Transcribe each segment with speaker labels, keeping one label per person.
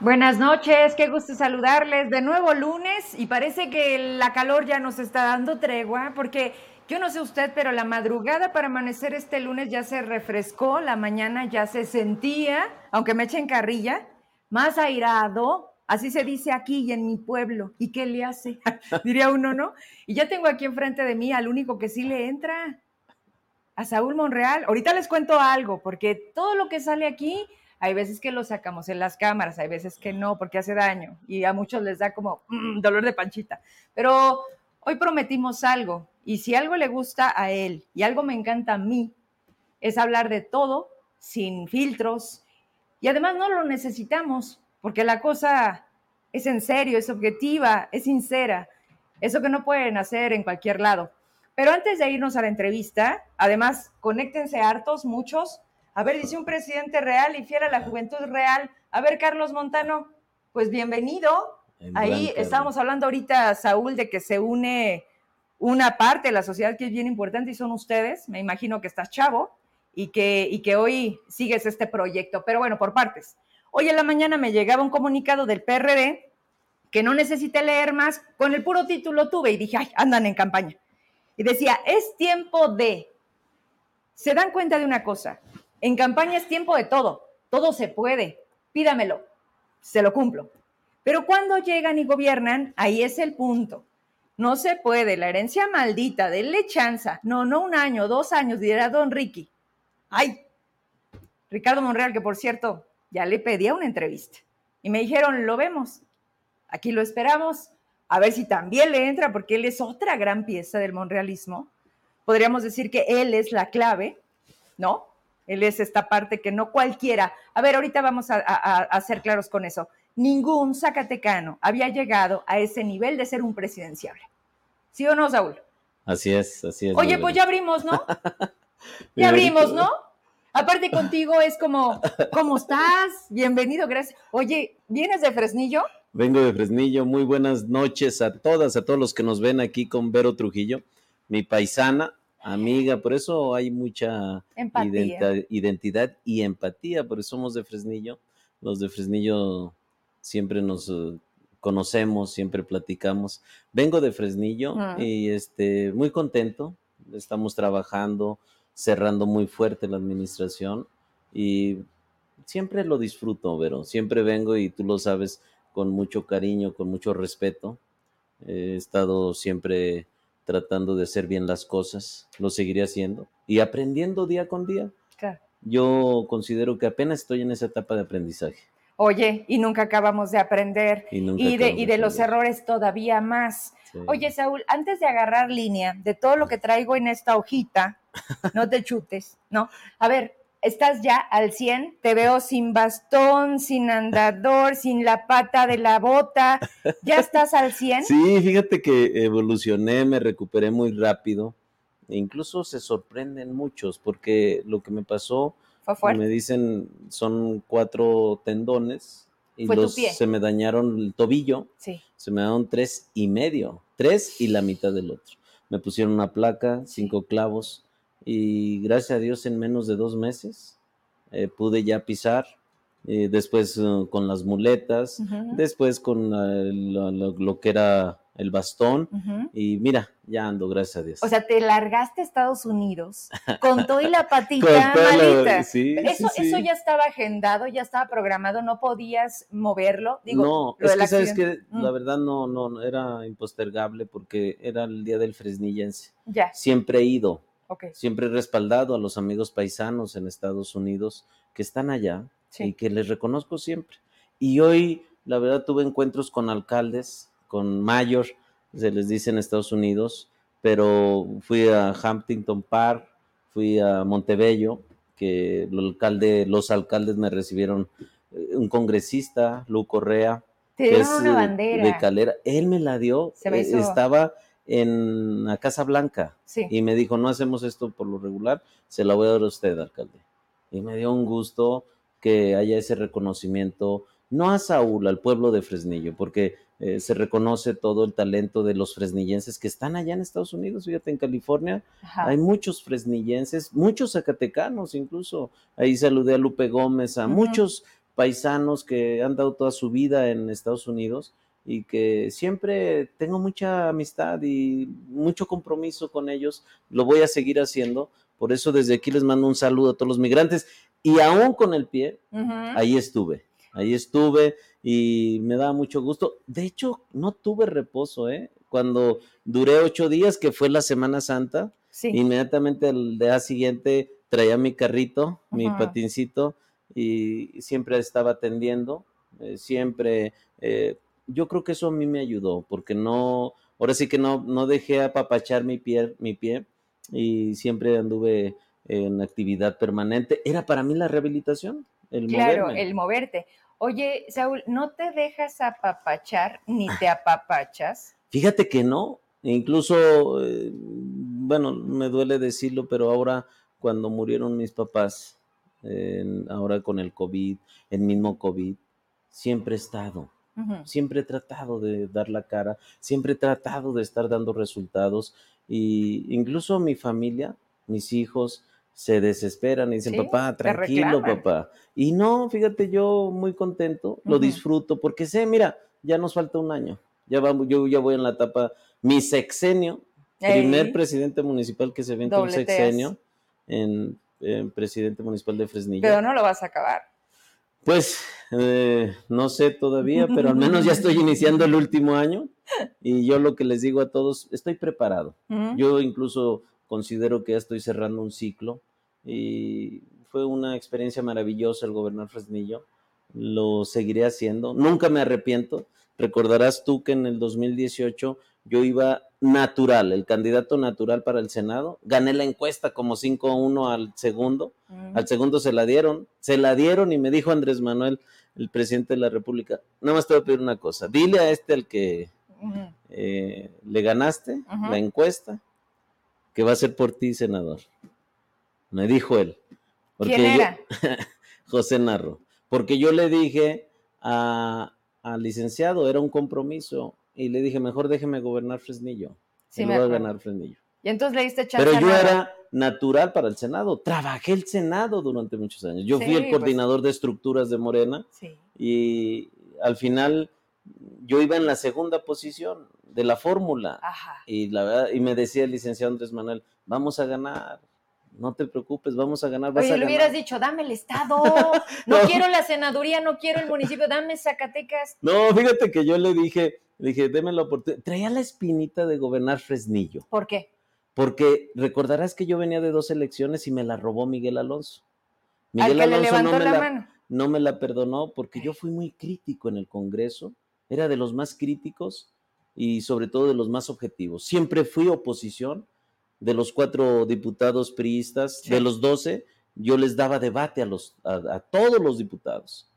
Speaker 1: Buenas noches, qué gusto saludarles. De nuevo lunes y parece que la calor ya nos está dando tregua porque yo no sé usted, pero la madrugada para amanecer este lunes ya se refrescó, la mañana ya se sentía, aunque me echen carrilla, más airado, así se dice aquí y en mi pueblo. ¿Y qué le hace? Diría uno, ¿no? Y ya tengo aquí enfrente de mí al único que sí le entra, a Saúl Monreal. Ahorita les cuento algo, porque todo lo que sale aquí hay veces que lo sacamos en las cámaras, hay veces que no, porque hace daño y a muchos les da como mm, dolor de panchita. Pero hoy prometimos algo y si algo le gusta a él y algo me encanta a mí, es hablar de todo sin filtros y además no lo necesitamos porque la cosa es en serio, es objetiva, es sincera. Eso que no pueden hacer en cualquier lado. Pero antes de irnos a la entrevista, además, conéctense hartos, muchos, a ver, dice un presidente real y fiel a la juventud real. A ver, Carlos Montano, pues bienvenido. Ahí estábamos hablando ahorita, Saúl, de que se une una parte de la sociedad que es bien importante y son ustedes. Me imagino que estás chavo y que, y que hoy sigues este proyecto. Pero bueno, por partes. Hoy en la mañana me llegaba un comunicado del PRD que no necesité leer más, con el puro título tuve y dije, ay, andan en campaña. Y decía, es tiempo de... Se dan cuenta de una cosa, en campaña es tiempo de todo, todo se puede, pídamelo, se lo cumplo. Pero cuando llegan y gobiernan, ahí es el punto. No se puede, la herencia maldita, denle chanza. No, no un año, dos años, dirá don Ricky. Ay, Ricardo Monreal, que por cierto, ya le pedí una entrevista. Y me dijeron, lo vemos, aquí lo esperamos, a ver si también le entra, porque él es otra gran pieza del monrealismo. Podríamos decir que él es la clave, ¿no? Él es esta parte que no cualquiera. A ver, ahorita vamos a, ser claros con eso. Ningún Zacatecano había llegado a ese nivel de ser un presidenciable. ¿Sí o no, Saúl?
Speaker 2: Así es, así es.
Speaker 1: Oye, pues ya abrimos, ¿no? ya abrimos, ¿no? Aparte contigo es como, ¿cómo estás? Bienvenido, gracias. Oye, ¿vienes de Fresnillo?
Speaker 2: Vengo de Fresnillo. Muy buenas noches a todas, a todos los que nos ven aquí con Vero Trujillo, mi paisana, amiga, por eso hay mucha identidad y empatía, porque somos de Fresnillo. Los de Fresnillo siempre nos eh, conocemos, siempre platicamos. Vengo de Fresnillo y este muy contento. Estamos trabajando, cerrando muy fuerte la administración y siempre lo disfruto, pero siempre vengo y tú lo sabes con mucho cariño, con mucho respeto. He estado siempre tratando de hacer bien las cosas, lo seguiré haciendo y aprendiendo día con día. Yo considero que apenas estoy en esa etapa de aprendizaje.
Speaker 1: Oye, y nunca acabamos de aprender y, de, y de los errores todavía más. Oye, Saúl, antes de agarrar línea de todo lo que traigo en esta hojita, no te chutes, ¿no? A ver, estás ya al 100, te veo sin bastón, sin andador, sin la pata de la bota, ¿ya estás al 100?
Speaker 2: Sí, fíjate que evolucioné, me recuperé muy rápido, e incluso se sorprenden muchos porque lo que me pasó, me dicen, son cuatro tendones y los, se me dañaron el tobillo, sí. se me daron tres y medio, tres y la mitad del otro. Me pusieron una placa, cinco clavos, y gracias a Dios en menos de dos meses eh, pude ya pisar, eh, después uh, con las muletas, después con lo, que era el bastón y mira, ya ando, gracias a Dios.
Speaker 1: O sea, te largaste a Estados Unidos con todo y la patita malita. Sí, eso, eso ya estaba agendado, ya estaba programado, no podías moverlo.
Speaker 2: Digo, no, es que sabes que la mm. verdad no, no, era impostergable porque era el día del Fresnillense. Ya. Siempre he ido Siempre he respaldado a los amigos paisanos en Estados Unidos que están allá y que les reconozco siempre. Y hoy, la verdad, tuve encuentros con alcaldes, con mayor, se les dice en Estados Unidos, pero fui a Hampton Park, fui a Montebello, que el alcalde, los alcaldes me recibieron, eh, un congresista, Lu Correa,
Speaker 1: que es una bandera.
Speaker 2: de Calera, él me la dio, eh, estaba en la Casa Blanca. Y me dijo, no hacemos esto por lo regular, se la voy a dar a usted, alcalde. Y me dio un gusto que haya ese reconocimiento, no a Saúl, al pueblo de Fresnillo, porque eh, se reconoce todo el talento de los fresnillenses que están allá en Estados Unidos, fíjate, en California. Hay muchos fresnillenses, muchos zacatecanos incluso, ahí saludé a Lupe Gómez, a muchos paisanos que han dado toda su vida en Estados Unidos y que siempre tengo mucha amistad y mucho compromiso con ellos. Lo voy a seguir haciendo. Por eso desde aquí les mando un saludo a todos los migrantes. Y aún con el pie, ahí estuve. Ahí estuve y me da mucho gusto. De hecho, no tuve reposo, ¿eh? Cuando duré ocho días, que fue la Semana Santa, inmediatamente al día siguiente traía mi carrito, mi patincito, y siempre estaba atendiendo, eh, siempre eh, yo creo que eso a mí me ayudó, porque no, ahora sí que no, no dejé apapachar mi pie, mi pie y siempre anduve en actividad permanente. Era para mí la rehabilitación,
Speaker 1: el Claro, el moverte. Oye, Saúl, ¿no te dejas apapachar ni te apapachas?
Speaker 2: Fíjate que no, incluso, eh, bueno, me duele decirlo, pero ahora cuando murieron mis papás, ahora con el COVID, el mismo COVID, siempre he estado Siempre he tratado de dar la cara, siempre he tratado de estar dando resultados y incluso mi familia, mis hijos, se desesperan y dicen, papá, tranquilo, papá. Y no, fíjate, yo muy contento, lo disfruto, porque sé, mira, ya nos falta un año. Ya vamos, yo ya voy en la etapa, mi sexenio, primer presidente municipal que se ve en un sexenio, en, en, presidente municipal de Fresnillo.
Speaker 1: Pero no lo vas a acabar.
Speaker 2: Pues eh, no sé todavía, pero al menos ya estoy iniciando el último año y yo lo que les digo a todos, estoy preparado. Yo incluso considero que ya estoy cerrando un ciclo y fue una experiencia maravillosa el gobernar Fresnillo. Lo seguiré haciendo, nunca me arrepiento. Recordarás tú que en el 2018 yo iba natural, el candidato natural para el Senado. Gané la encuesta como 5-1 al segundo. Al segundo se la dieron, se la dieron y me dijo Andrés Manuel, el presidente de la República, nada más te voy a pedir una cosa, dile a este al que eh, le ganaste la encuesta que va a ser por ti senador. Me dijo él.
Speaker 1: Porque ¿Quién era?
Speaker 2: José Narro. Porque yo le dije al licenciado, era un compromiso y le dije, mejor déjeme gobernar Fresnillo. Sí, me voy a ganar Fresnillo.
Speaker 1: Y entonces le diste
Speaker 2: chance Pero yo era natural para el Senado. Trabajé el Senado durante muchos años. Yo fui el pues. coordinador de estructuras de Morena y al final yo iba en la segunda posición de la fórmula. Y la verdad, y me decía el licenciado Andrés Manuel, vamos a ganar no te preocupes, vamos a ganar.
Speaker 1: Oye, le hubieras dicho, dame el Estado, no, quiero la senaduría, no quiero el municipio, dame Zacatecas.
Speaker 2: No, fíjate que yo le dije, le dije, déme la oportunidad. Traía la espinita de gobernar Fresnillo.
Speaker 1: ¿Por qué?
Speaker 2: Porque recordarás que yo venía de dos elecciones y me la robó Miguel Alonso. Miguel
Speaker 1: Alonso no, me la,
Speaker 2: no me la perdonó porque yo fui muy crítico en el Congreso, era de los más críticos y sobre todo de los más objetivos. Siempre fui oposición de los cuatro diputados priistas, de los doce, yo les daba debate a, los, a, todos los diputados.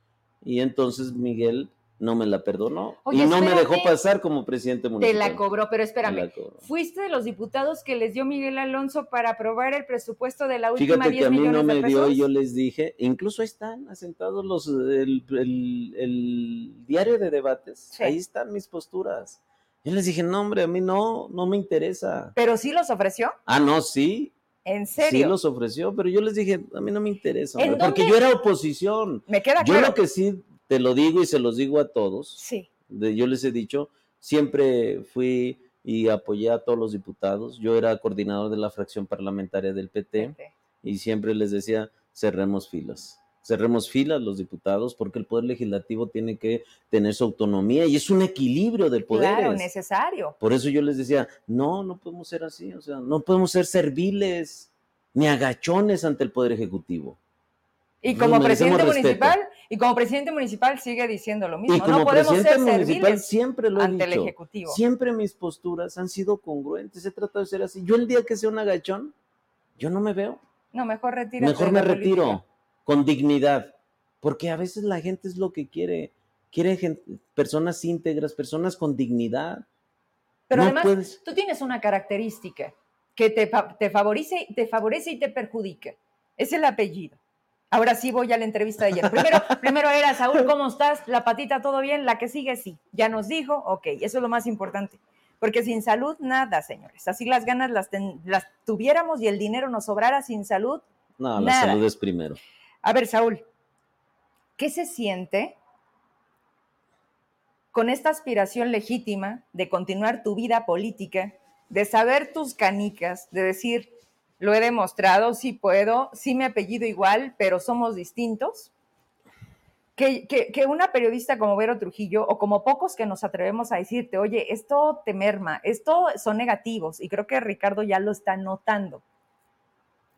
Speaker 2: Y entonces Miguel no me la perdonó y no me dejó pasar como presidente municipal.
Speaker 1: Te la cobró, pero espérame, ¿fuiste de los diputados que les dio Miguel Alonso para aprobar el presupuesto de la última
Speaker 2: Fíjate que a mí no me dio y yo les dije, incluso están asentados los, el, diario de debates, ahí están mis posturas. Yo les dije, no, hombre, a mí no, no me interesa.
Speaker 1: ¿Pero sí los ofreció?
Speaker 2: Ah, no, sí.
Speaker 1: ¿En serio?
Speaker 2: Sí los ofreció, pero yo les dije, a mí no me interesa, porque yo era oposición.
Speaker 1: Me queda
Speaker 2: claro. Yo lo que sí te lo digo y se los digo a todos.
Speaker 1: Sí.
Speaker 2: yo les he dicho, siempre fui y apoyé a todos los diputados. Yo era coordinador de la fracción parlamentaria del PT. y siempre les decía, cerremos filas cerremos filas los diputados porque el poder legislativo tiene que tener su autonomía y es un equilibrio de poderes.
Speaker 1: Claro, necesario.
Speaker 2: Por eso yo les decía, no, no podemos ser así, o sea, no podemos ser serviles ni agachones ante el poder ejecutivo.
Speaker 1: Y como presidente municipal, y como presidente municipal sigue diciendo lo mismo.
Speaker 2: Y como no podemos presidente ser municipal siempre lo he ante el ejecutivo. Siempre mis posturas han sido congruentes. Se trata de ser así. Yo el día que sea un agachón, yo no me veo.
Speaker 1: No, mejor retiro.
Speaker 2: Mejor me retiro con dignidad, porque a veces la gente es lo que quiere, quiere personas íntegras, personas con dignidad.
Speaker 1: Pero además, tú tienes una característica que te, te, favorece, te favorece y te perjudica. Es el apellido. Ahora sí voy a la entrevista de ayer. Primero, primero era, Saúl, ¿cómo estás? La patita, ¿todo bien? La que sigue, sí. Ya nos dijo, ok, eso es lo más importante. Porque sin salud, nada, señores. Así las ganas las, las tuviéramos y el dinero nos sobrara sin salud.
Speaker 2: No, la salud es primero.
Speaker 1: A ver, Saúl, ¿qué se siente con esta aspiración legítima de continuar tu vida política, de saber tus canicas, de decir, lo he demostrado, sí puedo, sí me apellido igual, pero somos distintos? Que, una periodista como Vero Trujillo, o como pocos que nos atrevemos a decirte, oye, esto te merma, esto son negativos, y creo que Ricardo ya lo está notando.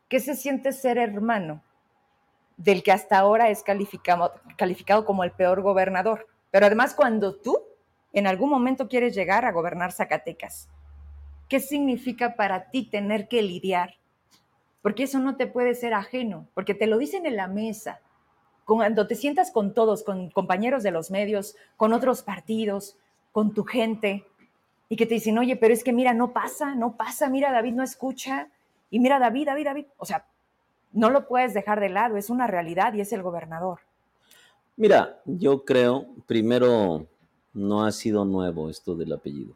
Speaker 1: ¿Qué se siente ser hermano del que hasta ahora es calificado, calificado como el peor gobernador? Pero además cuando tú en algún momento quieres llegar a gobernar Zacatecas, ¿qué significa para ti tener que lidiar? Porque eso no te puede ser ajeno, porque te lo dicen en la mesa, cuando te sientas con todos, con compañeros de los medios, con otros partidos, con tu gente, y que te dicen, oye, pero es que mira, no pasa, no pasa, mira, David no escucha, y mira, David, David, David, o sea, no lo puedes dejar de lado, es una realidad y es el gobernador.
Speaker 2: Mira, yo creo, primero, no ha sido nuevo esto del apellido.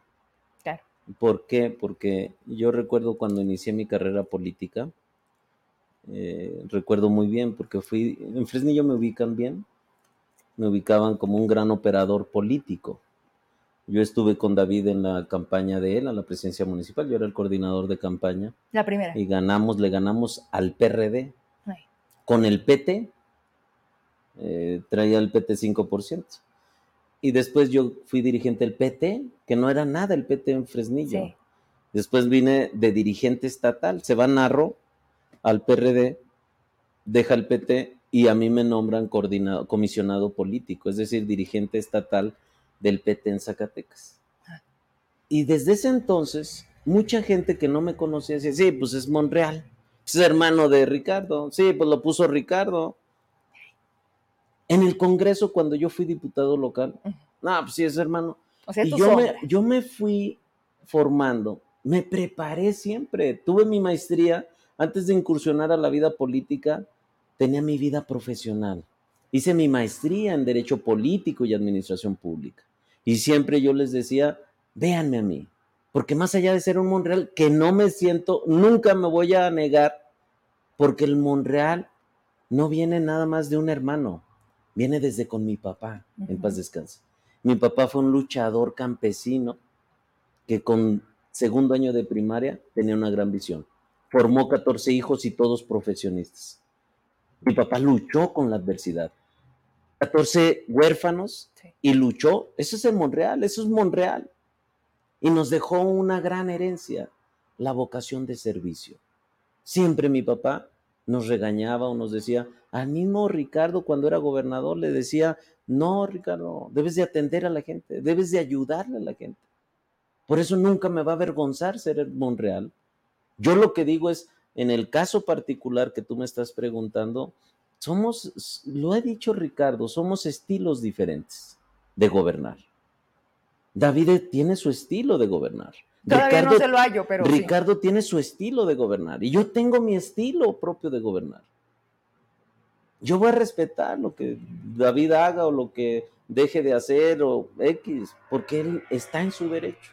Speaker 2: Claro. ¿Por qué? Porque yo recuerdo cuando inicié mi carrera política, eh, recuerdo muy bien, porque fui, en Fresnillo me ubican bien, me ubicaban como un gran operador político. Yo estuve con David en la campaña de él, a la presidencia municipal, yo era el coordinador de campaña.
Speaker 1: La primera.
Speaker 2: Y ganamos, le ganamos al PRD. Con el PT, eh, traía el PT 5%. Y después yo fui dirigente del PT, que no era nada el PT en Fresnillo. Después vine de dirigente estatal, se va Narro al PRD, deja el PT y a mí me nombran coordinado, comisionado político, es decir, dirigente estatal del PT en Zacatecas. Y desde ese entonces, mucha gente que no me conocía decía, sí, pues es Monreal, es hermano de Ricardo, sí, pues lo puso Ricardo. En el Congreso, cuando yo fui diputado local, no, pues sí es hermano. y yo me, yo me fui formando, me preparé siempre, tuve mi maestría antes de incursionar a la vida política, tenía mi vida profesional. Hice mi maestría en Derecho Político y Administración Pública. Y siempre yo les decía, véanme a mí, porque más allá de ser un Monreal, que no me siento, nunca me voy a negar, porque el Monreal no viene nada más de un hermano, viene desde con mi papá, en paz descanse. Mi papá fue un luchador campesino que con segundo año de primaria tenía una gran visión formó 14 hijos y todos profesionistas. Mi papá luchó con la adversidad. 14 huérfanos y luchó. Eso es el Monreal, eso es Monreal. Y nos dejó una gran herencia, la vocación de servicio. Siempre mi papá nos regañaba o nos decía, al mismo Ricardo cuando era gobernador le decía, no, Ricardo, debes de atender a la gente, debes de ayudarle a la gente. Por eso nunca me va a avergonzar ser Monreal, yo lo que digo es, en el caso particular que tú me estás preguntando, somos, lo ha dicho Ricardo, somos estilos diferentes de gobernar. David tiene su estilo de gobernar.
Speaker 1: Todavía Ricardo, no se lo hallo, pero
Speaker 2: Ricardo tiene su estilo de gobernar y yo tengo mi estilo propio de gobernar. Yo voy a respetar lo que David haga o lo que deje de hacer o X, porque él está en su derecho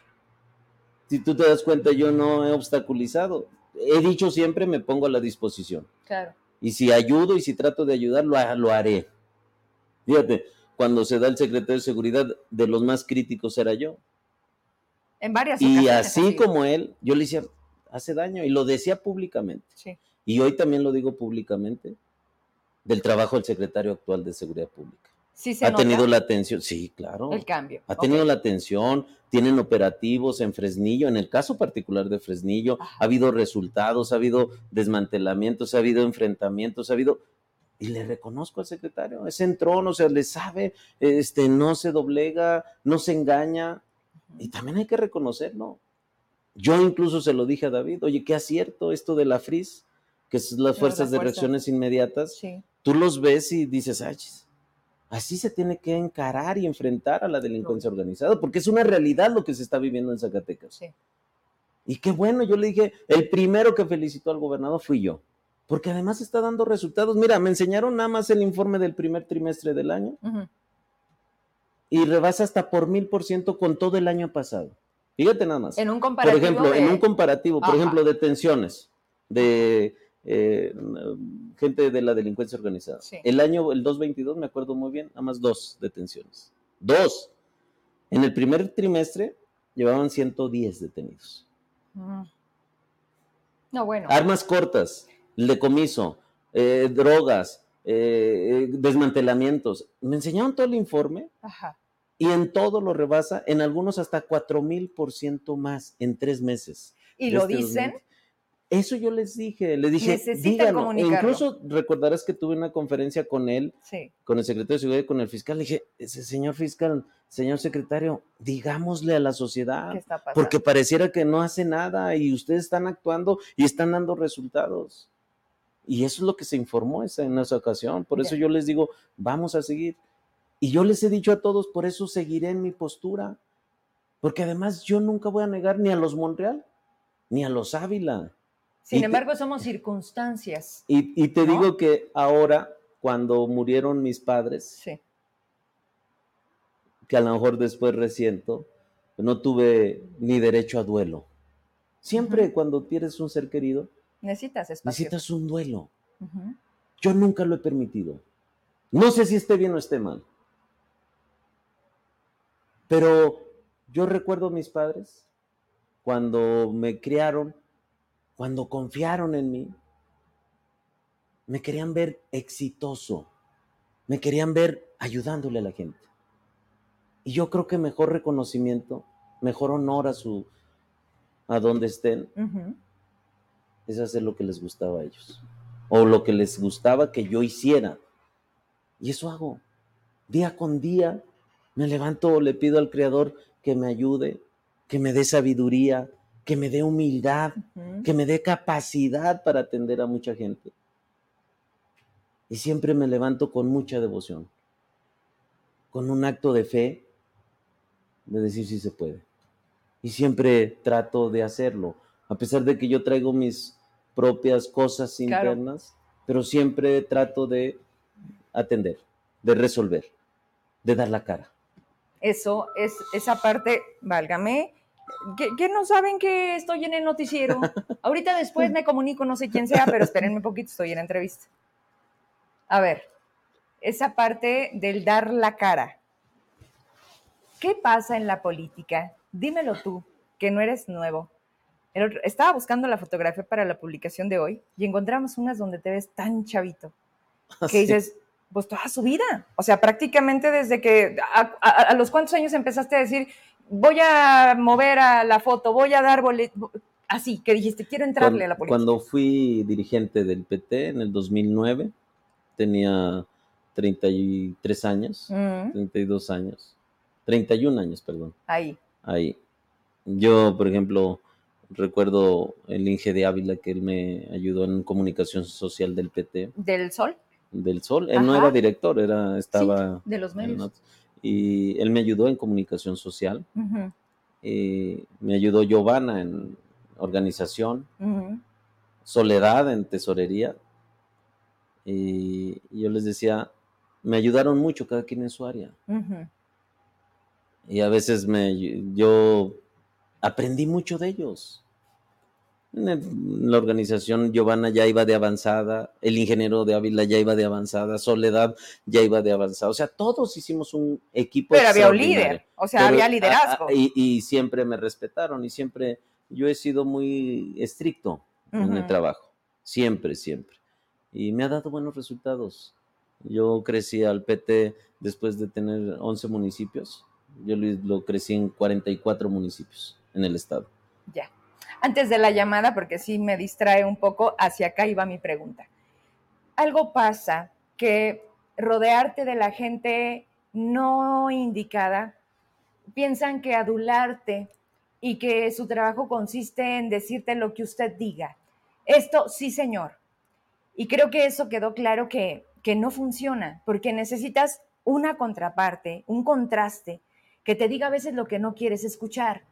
Speaker 2: si tú te das cuenta, yo no he obstaculizado. He dicho siempre, me pongo a la disposición.
Speaker 1: Claro.
Speaker 2: Y si ayudo y si trato de ayudar, lo, haré. Fíjate, cuando se da el secretario de seguridad, de los más críticos era yo.
Speaker 1: En varias
Speaker 2: ocasiones. Y así como él, yo le decía, hace daño, y lo decía públicamente. Sí. Y hoy también lo digo públicamente, del trabajo del secretario actual de Seguridad Pública ha tenido la atención, sí, claro.
Speaker 1: El cambio.
Speaker 2: Ha tenido la atención, tienen operativos en Fresnillo, en el caso particular de Fresnillo, ha habido resultados, ha habido desmantelamientos, ha habido enfrentamientos, ha habido... Y le reconozco al secretario, es entrón, o sea, le sabe, este, no se doblega, no se engaña, y también hay que reconocerlo. Yo incluso se lo dije a David, oye, qué acierto esto de la FRIS, que es las fuerzas de reacciones inmediatas. Sí. Tú los ves y dices, ay, Así se tiene que encarar y enfrentar a la delincuencia organizada, porque es una realidad lo que se está viviendo en Zacatecas. Y qué bueno, yo le dije, el primero que felicitó al gobernador fui yo, porque además está dando resultados. Mira, me enseñaron nada más el informe del primer trimestre del año y rebasa hasta por mil por ciento con todo el año pasado. Fíjate nada más.
Speaker 1: En un comparativo.
Speaker 2: Por ejemplo, en un comparativo, por ejemplo, detenciones de eh, gente de la delincuencia organizada. El año, el 2022, me acuerdo muy bien, nada más dos detenciones. Dos. En el primer trimestre llevaban 110 detenidos. Mm.
Speaker 1: No, bueno.
Speaker 2: Armas cortas, decomiso, eh, drogas, eh, desmantelamientos. Me enseñaron todo el informe y en todo lo rebasa, en algunos hasta 4 mil por ciento más en tres meses.
Speaker 1: ¿Y lo este dicen?
Speaker 2: Eso yo les dije, le dije, díganlo. E incluso recordarás que tuve una conferencia con él, con el secretario de Seguridad y con el fiscal. Le dije, ese señor fiscal, señor secretario, digámosle a la sociedad, porque pareciera que no hace nada y ustedes están actuando y están dando resultados. Y eso es lo que se informó en esa ocasión. Por eso yo les digo, vamos a seguir. Y yo les he dicho a todos, por eso seguiré en mi postura. Porque además yo nunca voy a negar ni a los Monreal, ni a los Ávila.
Speaker 1: Sin embargo, somos circunstancias.
Speaker 2: Y, te digo que ahora, cuando murieron mis padres, que a lo mejor después resiento, no tuve ni derecho a duelo. Siempre cuando pierdes un ser querido,
Speaker 1: Necesitas espacio.
Speaker 2: Necesitas un duelo. Yo nunca lo he permitido. No sé si esté bien o esté mal. Pero yo recuerdo a mis padres cuando me criaron, cuando confiaron en mí, me querían ver exitoso, me querían ver ayudándole a la gente. Y yo creo que mejor reconocimiento, mejor honor a su a donde estén, es hacer lo que les gustaba a ellos o lo que les gustaba que yo hiciera. Y eso hago. Día con día me levanto, le pido al Creador que me ayude, que me dé sabiduría, que me dé humildad, que me dé capacidad para atender a mucha gente. Y siempre me levanto con mucha devoción, con un acto de fe, de decir si se puede. Y siempre trato de hacerlo, a pesar de que yo traigo mis propias cosas internas, pero siempre trato de atender, de resolver, de dar la cara.
Speaker 1: Eso es esa parte, válgame, que, no saben que estoy en el noticiero. Ahorita después me comunico, no sé quién sea, pero espérenme un poquito, estoy en la entrevista. A ver, esa parte del dar la cara. ¿Qué pasa en la política? Dímelo tú, que no eres nuevo estaba buscando la fotografía para la publicación de hoy y encontramos unas donde te ves tan chavito ah, que dices, pues toda su vida. O sea, prácticamente desde que, a, los cuántos años empezaste a decir, voy a mover a la foto, voy a dar boleto, así, que dijiste, quiero entrarle a la política.
Speaker 2: Cuando fui dirigente del PT en el 2009, tenía 33 años, 32 años, 31 años, perdón.
Speaker 1: Ahí.
Speaker 2: Ahí. Yo, por ejemplo, Recuerdo el Inge de Ávila que él me ayudó en comunicación social del PT.
Speaker 1: ¿Del Sol?
Speaker 2: Del Sol. Él no era director, era, estaba.
Speaker 1: de los medios.
Speaker 2: Y él me ayudó en comunicación social. me ayudó Giovanna en organización. Soledad en tesorería. Y yo les decía, me ayudaron mucho cada quien en su área. Y a veces me, yo aprendí mucho de ellos. En la organización Giovanna ya iba de avanzada, el ingeniero de Ávila ya iba de avanzada, Soledad ya iba de avanzada. O sea, todos hicimos un equipo.
Speaker 1: Pero había un líder, o sea, había liderazgo.
Speaker 2: y, siempre me respetaron y siempre yo he sido muy estricto en el trabajo, siempre, siempre. Y me ha dado buenos resultados. Yo crecí al PT después de tener 11 municipios, yo lo crecí en 44 municipios en el estado.
Speaker 1: Ya. Antes de la llamada, porque sí me distrae un poco, hacia acá iba mi pregunta. Algo pasa que rodearte de la gente no indicada, piensan que adularte y que su trabajo consiste en decirte lo que usted diga. Esto sí, señor. Y creo que eso quedó claro que, que no funciona, porque necesitas una contraparte, un contraste, que te diga a veces lo que no quieres escuchar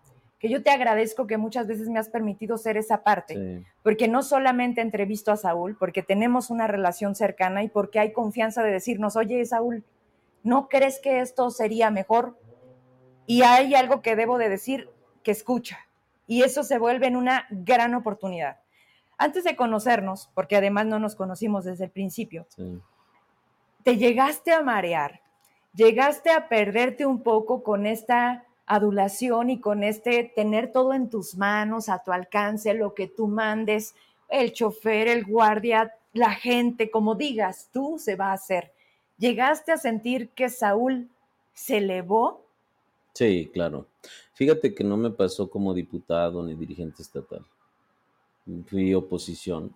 Speaker 1: que yo te agradezco que muchas veces me has permitido ser esa parte, porque no solamente entrevisto a Saúl, porque tenemos una relación cercana y porque hay confianza de decirnos, oye Saúl, ¿no crees que esto sería mejor? Y hay algo que debo de decir que escucha, y eso se vuelve en una gran oportunidad. antes de conocernos, porque además no nos conocimos desde el principio, te llegaste a marear, llegaste a perderte un poco con esta adulación y con este tener todo en tus manos, a tu alcance, lo que tú mandes, el chofer, el guardia, la gente, como digas, tú se va a hacer. ¿Llegaste a sentir que Saúl se elevó?
Speaker 2: Sí, claro. Fíjate que no me pasó como diputado ni dirigente estatal. Fui oposición.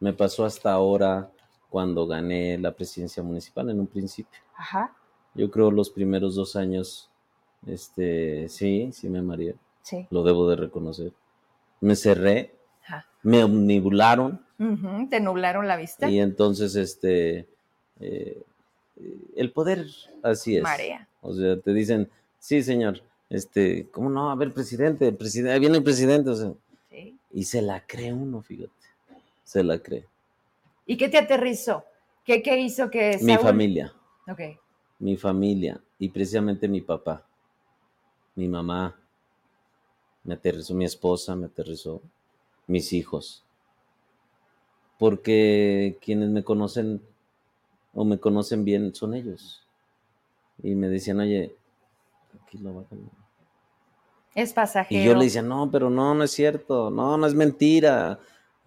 Speaker 2: Me pasó hasta ahora cuando gané la presidencia municipal en un principio. Ajá. Yo creo los primeros dos años, este, sí, sí me mareé. Sí. Lo debo de reconocer. Me cerré, me omnibularon.
Speaker 1: Te nublaron la vista.
Speaker 2: Y entonces, este, eh, el poder así es.
Speaker 1: Marea.
Speaker 2: O sea, te dicen, sí, señor, este, ¿cómo no? A ver, presidente, presidente, viene el presidente, o sea. Sí. Y se la cree uno, fíjate. Se la cree.
Speaker 1: ¿Y qué te aterrizó? ¿Qué, qué hizo que
Speaker 2: Mi familia.
Speaker 1: Ok.
Speaker 2: Mi familia y precisamente mi papá, mi mamá, me aterrizó, mi esposa me aterrizó, mis hijos. Porque quienes me conocen o me conocen bien son ellos. Y me decían, oye, aquí lo va a
Speaker 1: Es pasajero.
Speaker 2: Y yo le decía, no, pero no, no es cierto, no, no es mentira.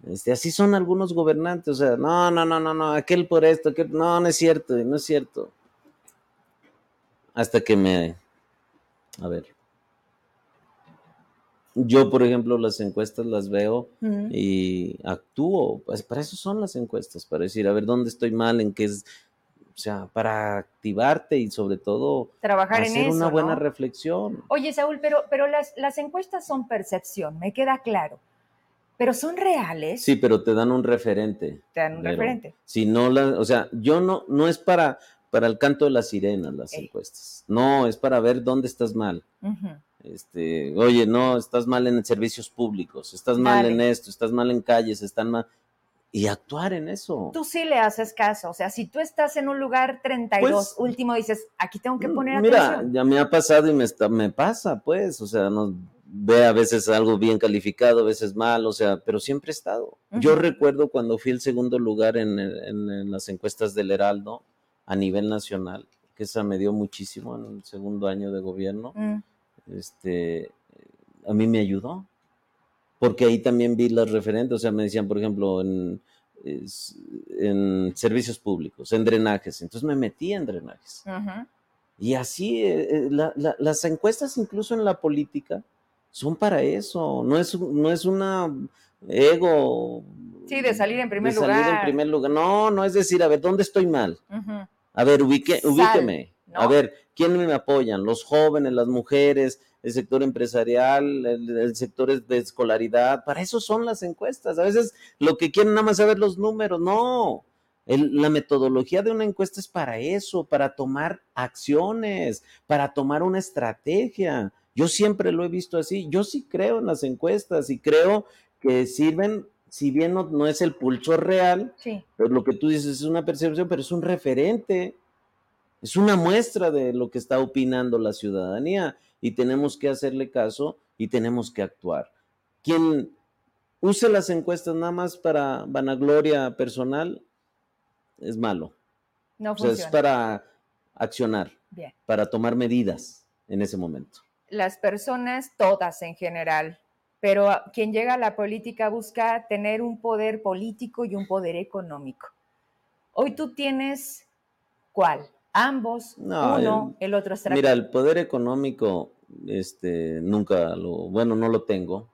Speaker 2: Este, así son algunos gobernantes, o sea, no, no, no, no, no, aquel por esto, aquel, no, no es cierto, no es cierto. Hasta que me, a ver, yo, por ejemplo, las encuestas las veo y actúo. Pues, para eso son las encuestas, para decir, a ver, ¿dónde estoy mal? ¿En qué es? O sea, para activarte y sobre todo
Speaker 1: trabajar
Speaker 2: hacer
Speaker 1: en
Speaker 2: una buena reflexión.
Speaker 1: Oye, Saúl, pero, pero las, las encuestas son percepción, me queda claro. Pero son reales.
Speaker 2: Sí, pero te dan un referente.
Speaker 1: Te dan un referente.
Speaker 2: Si no la, o sea, yo no, no es para, para el canto de las sirenas las encuestas. No, es para ver dónde estás mal. Este, oye, no, estás mal en servicios públicos, estás mal en esto, estás mal en calles, están mal. Y actuar en eso.
Speaker 1: Tú sí le haces caso. O sea, si tú estás en un lugar 32, pues, último, dices, aquí tengo que poner
Speaker 2: atención. Mira, ya me ha pasado y me, está, me pasa, pues. O sea, no, ve a veces algo bien calificado, a veces mal, o sea, pero siempre he estado. Yo recuerdo cuando fui el segundo lugar en, en, las encuestas del Heraldo a nivel nacional, que esa me dio muchísimo en el segundo año de gobierno. Mm este, a mí me ayudó, porque ahí también vi las referentes, o sea, me decían, por ejemplo, en, en servicios públicos, en drenajes, entonces me metí en drenajes. Y así, eh, eh, las encuestas incluso en la política son para eso, no es, no es una ego.
Speaker 1: Sí, de salir en primer
Speaker 2: de
Speaker 1: lugar.
Speaker 2: Salir en primer lugar. No, no es decir, a ver, ¿dónde estoy mal? A ver, ubique, ubíqueme. A ver, ¿quién me apoyan? Los jóvenes, las mujeres, el sector empresarial, el, sector de escolaridad. Para eso son las encuestas. A veces lo que quieren nada más saber los números. No. la metodología de una encuesta es para eso, para tomar acciones, para tomar una estrategia. Yo siempre lo he visto así. Yo sí creo en las encuestas y creo que sirven si bien no, es el pulso real, pero lo que tú dices es una percepción, pero es un referente. Es una muestra de lo que está opinando la ciudadanía y tenemos que hacerle caso y tenemos que actuar. Quien use las encuestas nada más para vanagloria personal es malo.
Speaker 1: No funciona.
Speaker 2: es para accionar, para tomar medidas en ese momento.
Speaker 1: Las personas, todas en general, pero quien llega a la política busca tener un poder político y un poder económico. Hoy tú tienes, ¿cuál? Ambos, uno, el, otro
Speaker 2: Mira, el poder económico, este, nunca lo, bueno, no lo tengo.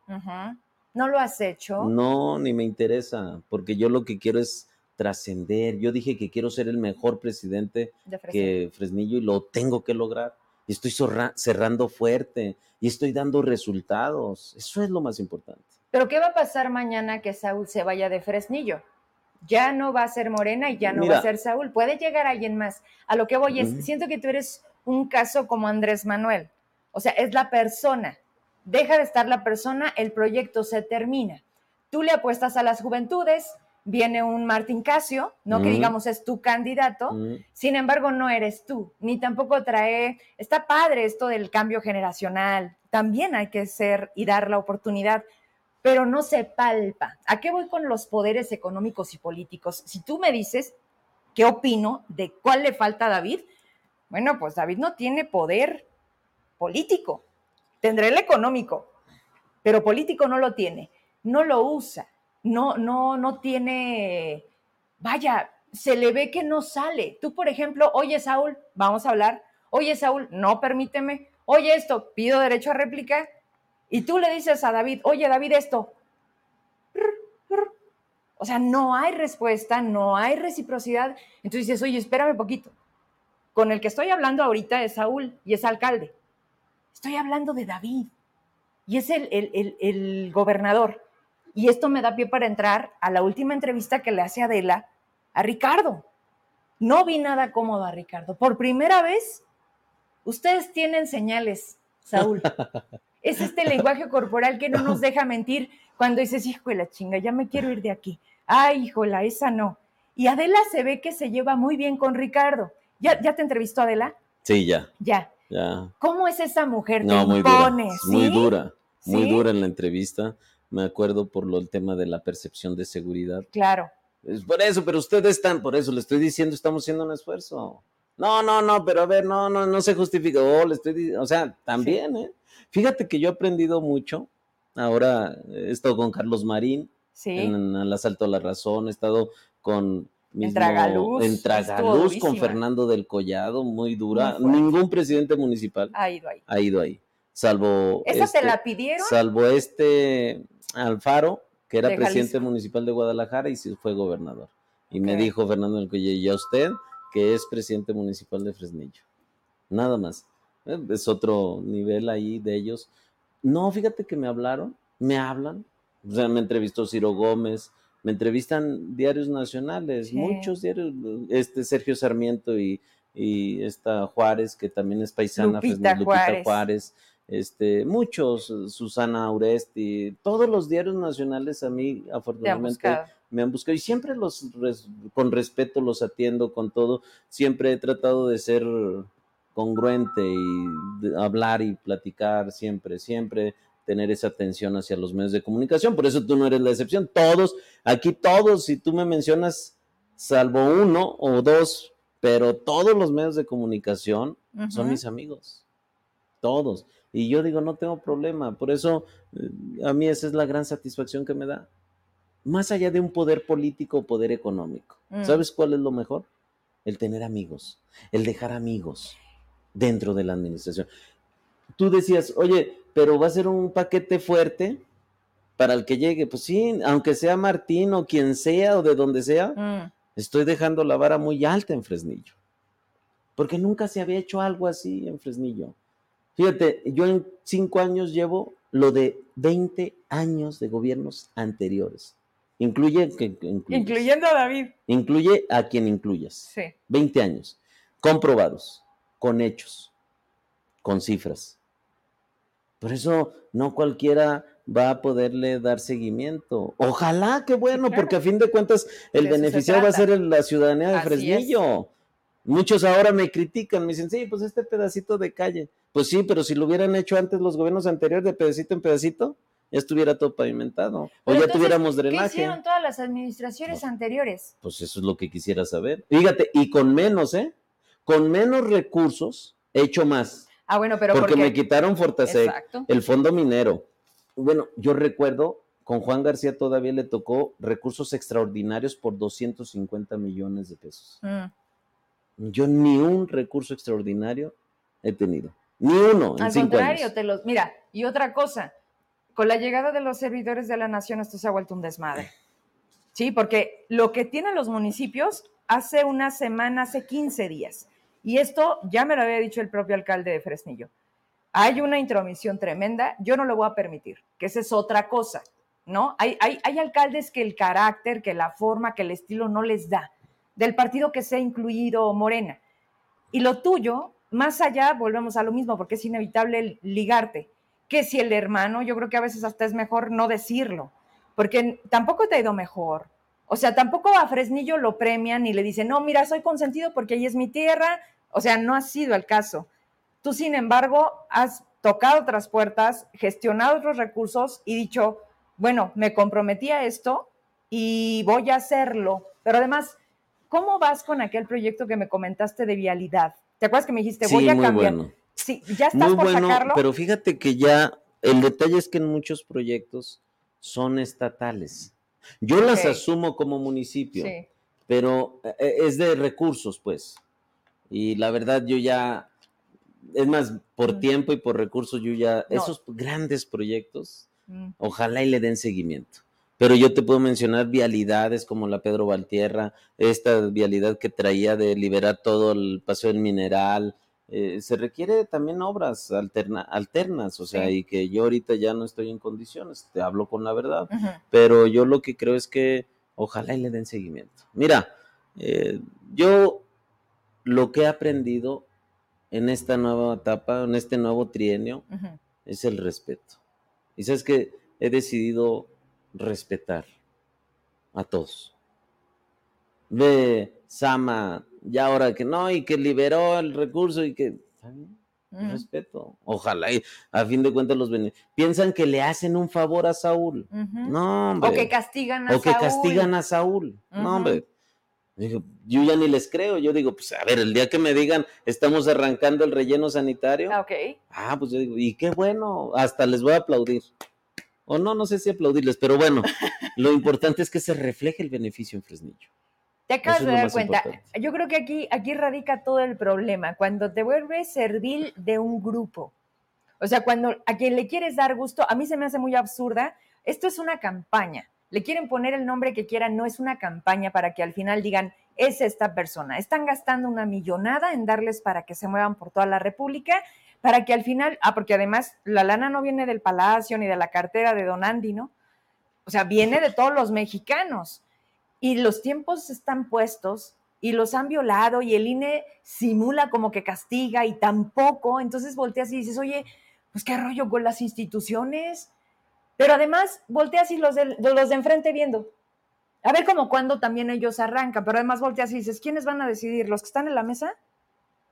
Speaker 1: ¿No lo has hecho?
Speaker 2: No, ni me interesa, porque yo lo que quiero es trascender. Yo dije que quiero ser el mejor presidente de que Fresnillo y lo tengo que lograr. Y estoy cerrando fuerte y estoy dando resultados. Eso es lo más importante.
Speaker 1: Pero ¿qué va a pasar mañana que Saúl se vaya de Fresnillo? Ya no va a ser Morena y ya no va a ser Saúl. Puede llegar alguien más. A lo que voy es, siento que tú eres un caso como Andrés Manuel. O sea, es la persona. Deja de estar la persona, el proyecto se termina. Tú le apuestas a las juventudes, viene un Martín Casio, no que digamos es tu candidato, sin embargo no eres tú, ni tampoco trae, está padre esto del cambio generacional, también hay que ser y dar la oportunidad, pero no se palpa. ¿A qué voy con los poderes económicos y políticos? Si tú me dices qué opino de cuál le falta a David, bueno, pues David no tiene poder político, tendrá el económico, pero político no lo tiene, no lo usa, no, no, no tiene, vaya, se le ve que no sale. Tú, por ejemplo, oye, Saúl, vamos a hablar, oye, Saúl, no permíteme, oye esto, pido derecho a réplica, y tú le dices a David, oye, David, esto. O sea, no hay respuesta, no hay reciprocidad. Entonces dices, oye, espérame poquito. Con el que estoy hablando ahorita es Saúl y es alcalde. Estoy hablando de David y es el, el, gobernador. Y esto me da pie para entrar a la última entrevista que le hace Adela a Ricardo. No vi nada cómodo a Ricardo. Por primera vez, ustedes tienen señales, Saúl. Es este lenguaje corporal que no nos deja mentir cuando dices, hijo de la chinga, ya me quiero ir de aquí. Ay, híjola, esa no. Y Adela se ve que se lleva muy bien con Ricardo. ¿Ya, ya te entrevistó Adela?
Speaker 2: Sí, ya.
Speaker 1: Ya.
Speaker 2: Ya.
Speaker 1: ¿Cómo es esa mujer?
Speaker 2: No, muy dura. Muy dura. Muy dura en la entrevista. Me acuerdo por lo, el tema de la percepción de seguridad.
Speaker 1: Claro.
Speaker 2: Es por eso, pero ustedes están, por eso le estoy diciendo, estamos haciendo un esfuerzo. No, no, no, pero a ver, no, no, no se justifica. Oh, le estoy o sea, también, ¿eh? Fíjate que yo he aprendido mucho. Ahora he estado con Carlos Marín en, el asalto a la razón, he estado con
Speaker 1: mismo, en Tragaluz,
Speaker 2: en Tragaluz con Fernando del Collado, muy dura. Ningún presidente municipal
Speaker 1: ha ido ahí.
Speaker 2: Ha ido ahí. Salvo.
Speaker 1: ¿Esa te este, la pidieron?
Speaker 2: Salvo este Alfaro, que era presidente municipal de Guadalajara y fue gobernador. Y me dijo Fernando del Collado, ¿y a usted? Que es presidente municipal de Fresnillo. Nada más. Es otro nivel ahí de ellos. No, fíjate que me hablaron, me hablan. O sea, me entrevistó Ciro Gómez, me entrevistan diarios nacionales, muchos diarios, este Sergio Sarmiento y, y esta Juárez, que también es paisana,
Speaker 1: Lupita,
Speaker 2: Juárez. este, muchos, Susana Auresti, todos los diarios nacionales a mí afortunadamente me han buscado y siempre los con respeto los atiendo con todo, siempre he tratado de ser congruente y hablar y platicar siempre, siempre tener esa atención hacia los medios de comunicación. Por eso tú no eres la excepción. Todos, aquí todos, si tú me mencionas, salvo uno o dos, pero todos los medios de comunicación son mis amigos. Todos. Y yo digo, no tengo problema. Por eso eh, a mí esa es la gran satisfacción que me da. Más allá de un poder político o poder económico. Mm. ¿Sabes cuál es lo mejor? El tener amigos, el dejar amigos dentro de la administración. Tú decías, oye, pero va a ser un paquete fuerte para el que llegue. Pues sí, aunque sea Martín o quien sea o de donde sea, mm. estoy dejando la vara muy alta en Fresnillo. Porque nunca se había hecho algo así en Fresnillo. Fíjate, yo en cinco años llevo lo de 20 años de gobiernos anteriores. Incluye,
Speaker 1: Incluyendo a David.
Speaker 2: Incluye a quien incluyas.
Speaker 1: Sí.
Speaker 2: 20 años. Comprobados con hechos, con cifras. Por eso no cualquiera va a poderle dar seguimiento. Ojalá, qué bueno, porque a fin de cuentas el beneficiado va a ser la ciudadanía de Fresnillo. Muchos ahora me critican, me dicen, sí, pues este pedacito de calle. Pues sí, pero si lo hubieran hecho antes los gobiernos anteriores de pedacito en pedacito, ya estuviera todo pavimentado. o ya tuviéramos drenaje. ¿Qué
Speaker 1: hicieron todas las administraciones anteriores?
Speaker 2: Pues eso es lo que quisiera saber. Fíjate, y con menos, ¿eh? Con menos recursos he hecho más.
Speaker 1: Ah, bueno, pero
Speaker 2: porque me quitaron Fortasec, el fondo minero. Bueno, yo recuerdo, con Juan García todavía le tocó recursos extraordinarios por 250 millones de pesos. Mm. Yo ni un recurso extraordinario he tenido, ni uno. En Al contrario,
Speaker 1: te los. Mira, y otra cosa, con la llegada de los servidores de la nación, esto se ha vuelto un desmadre. Sí, porque lo que tienen los municipios hace una semana, hace 15 días, y esto ya me lo había dicho el propio alcalde de Fresnillo. Hay una intromisión tremenda, yo no lo voy a permitir, que esa es otra cosa, ¿no? Hay, hay, alcaldes que el carácter, que la forma, que el estilo no les da, del partido que sea incluido Morena. Y lo tuyo, más allá, volvemos a lo mismo, porque es inevitable ligarte, que si el hermano, yo creo que a veces hasta es mejor no decirlo, porque tampoco te ha ido mejor, o sea, tampoco a Fresnillo lo premian y le dicen, no, mira, soy consentido porque ahí es mi tierra, o sea, no ha sido el caso. Tú, sin embargo, has tocado otras puertas, gestionado otros recursos y dicho, bueno, me comprometí a esto y voy a hacerlo. Pero además, ¿cómo vas con aquel proyecto que me comentaste de vialidad? ¿Te acuerdas que me dijiste, voy a cambiar? Sí, ya estás muy por bueno, sacarlo.
Speaker 2: Pero fíjate que ya el detalle es que en muchos proyectos son estatales. Yo las asumo como municipio, pero eh, eh, es de recursos, pues. Y la verdad, yo ya, es más, por mm. tiempo y por recursos, yo ya, esos grandes proyectos, mm. ojalá y le den seguimiento. Pero yo te puedo mencionar vialidades como la Pedro Valtierra, esta vialidad que traía de liberar todo el paseo del mineral, eh, se requiere también obras alterna, alternas, o sea, y que yo ahorita ya no estoy en condiciones, te hablo con la verdad, pero yo lo que creo es que ojalá y le den seguimiento. Mira, eh, yo lo que he aprendido en esta nueva etapa, en este nuevo trienio, es el respeto. Y sabes que he decidido respetar a todos. Ve, Sama, ya ahora que no, y que liberó el recurso y que... Respeto. Ojalá. Y a fin de cuentas los piensan que le hacen un favor a Saúl. No, hombre.
Speaker 1: O que castigan a Saúl.
Speaker 2: O que castigan a Saúl. No, hombre. Yo ya ni les creo. Yo digo, pues a ver, el día que me digan estamos arrancando el relleno sanitario.
Speaker 1: Ah, ok.
Speaker 2: Ah, pues yo digo, y qué bueno. Hasta les voy a aplaudir. O no, no sé si aplaudirles, pero bueno, lo importante es que se refleje el beneficio en Fresnillo.
Speaker 1: Te acabas de dar cuenta. Yo creo que aquí, aquí radica todo el problema, cuando te vuelves servil de un grupo. O sea, cuando a quien le quieres dar gusto, a mí se me hace muy absurda, esto es una campaña. Le quieren poner el nombre que quieran, no es una campaña para que al final digan, es esta persona. Están gastando una millonada en darles para que se muevan por toda la República, para que al final, ah, porque además la lana no viene del palacio ni de la cartera de Don Andy, ¿no? O sea, viene de todos los mexicanos y los tiempos están puestos y los han violado y el INE simula como que castiga y tampoco, entonces volteas y dices, oye, pues qué rollo con las instituciones, pero además volteas y los de, los de enfrente viendo, a ver como cuando también ellos arrancan, pero además volteas y dices, ¿quiénes van a decidir? ¿Los que están en la mesa?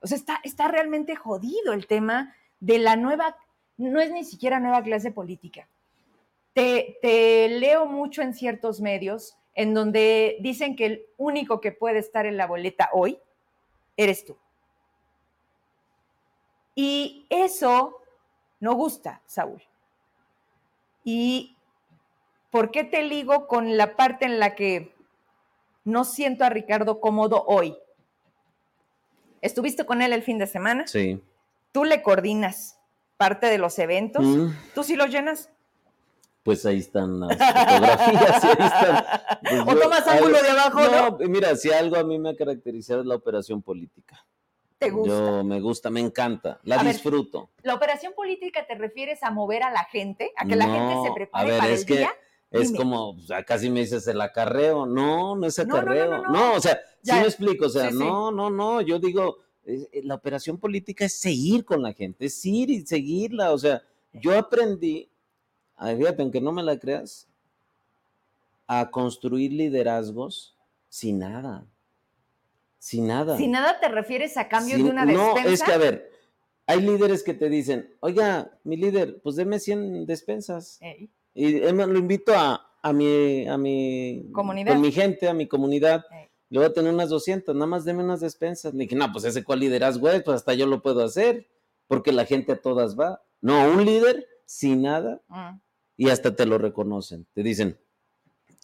Speaker 1: O sea, está, está realmente jodido el tema de la nueva, no es ni siquiera nueva clase política. Te, te leo mucho en ciertos medios en donde dicen que el único que puede estar en la boleta hoy eres tú. Y eso no gusta, Saúl. ¿Y por qué te ligo con la parte en la que no siento a Ricardo cómodo hoy? ¿Estuviste con él el fin de semana?
Speaker 2: Sí.
Speaker 1: ¿Tú le coordinas parte de los eventos? Mm. ¿Tú sí los llenas?
Speaker 2: pues ahí están las fotografías. Ahí están,
Speaker 1: pues o tomas ángulo de abajo, ¿no?
Speaker 2: Mira, si algo a mí me ha caracterizado es la operación política.
Speaker 1: ¿Te gusta?
Speaker 2: Yo me gusta, me encanta, la disfruto.
Speaker 1: ¿La operación política te refieres a mover a la gente, a que la gente se prepare para el día?
Speaker 2: Es como, o sea, casi me dices el acarreo. No, no es acarreo. No, o sea, sí me explico. O sea, no, no, no. Yo digo, eh, la operación política es seguir con la gente, es ir y seguirla. O sea, yo aprendí fíjate, aunque no me la creas, a construir liderazgos sin nada. Sin nada.
Speaker 1: Sin nada te refieres a cambio de una despensa.
Speaker 2: No, es que a ver, hay líderes que te dicen, oiga, mi líder, pues deme 100 despensas. Y lo invito a, a, mi, a mi
Speaker 1: comunidad.
Speaker 2: Con mi gente, a mi comunidad. Le voy a tener unas 200, nada más deme unas despensas. Le dije, no, pues ese cuál liderazgo es, pues hasta yo lo puedo hacer, porque la gente a todas va. No, un líder sin nada, mm y hasta te lo reconocen. Te dicen,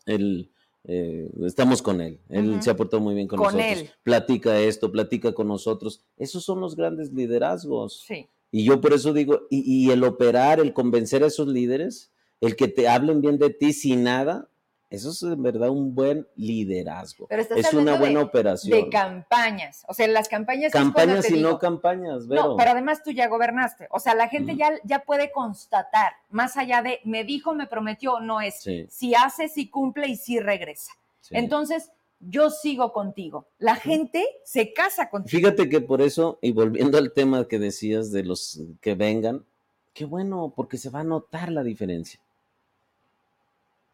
Speaker 2: él, eh, estamos con él, él se ha portado muy bien con, nosotros. Él. Platica esto, platica con nosotros. Esos son los grandes liderazgos.
Speaker 1: Sí.
Speaker 2: Y yo por eso digo, y, y el operar, el convencer a esos líderes, el que te hablen bien de ti sin nada, eso es en verdad un buen liderazgo. es una buena operación.
Speaker 1: De campañas. O sea, las campañas.
Speaker 2: Campañas y no campañas,
Speaker 1: No, pero además tú ya gobernaste. O sea, la gente ya, ya puede constatar, más allá de me dijo, me prometió, no es si hace, si cumple y si regresa. Entonces, yo sigo contigo. La gente se casa contigo.
Speaker 2: Fíjate que por eso, y volviendo al tema que decías de los que vengan, qué bueno, porque se va a notar la diferencia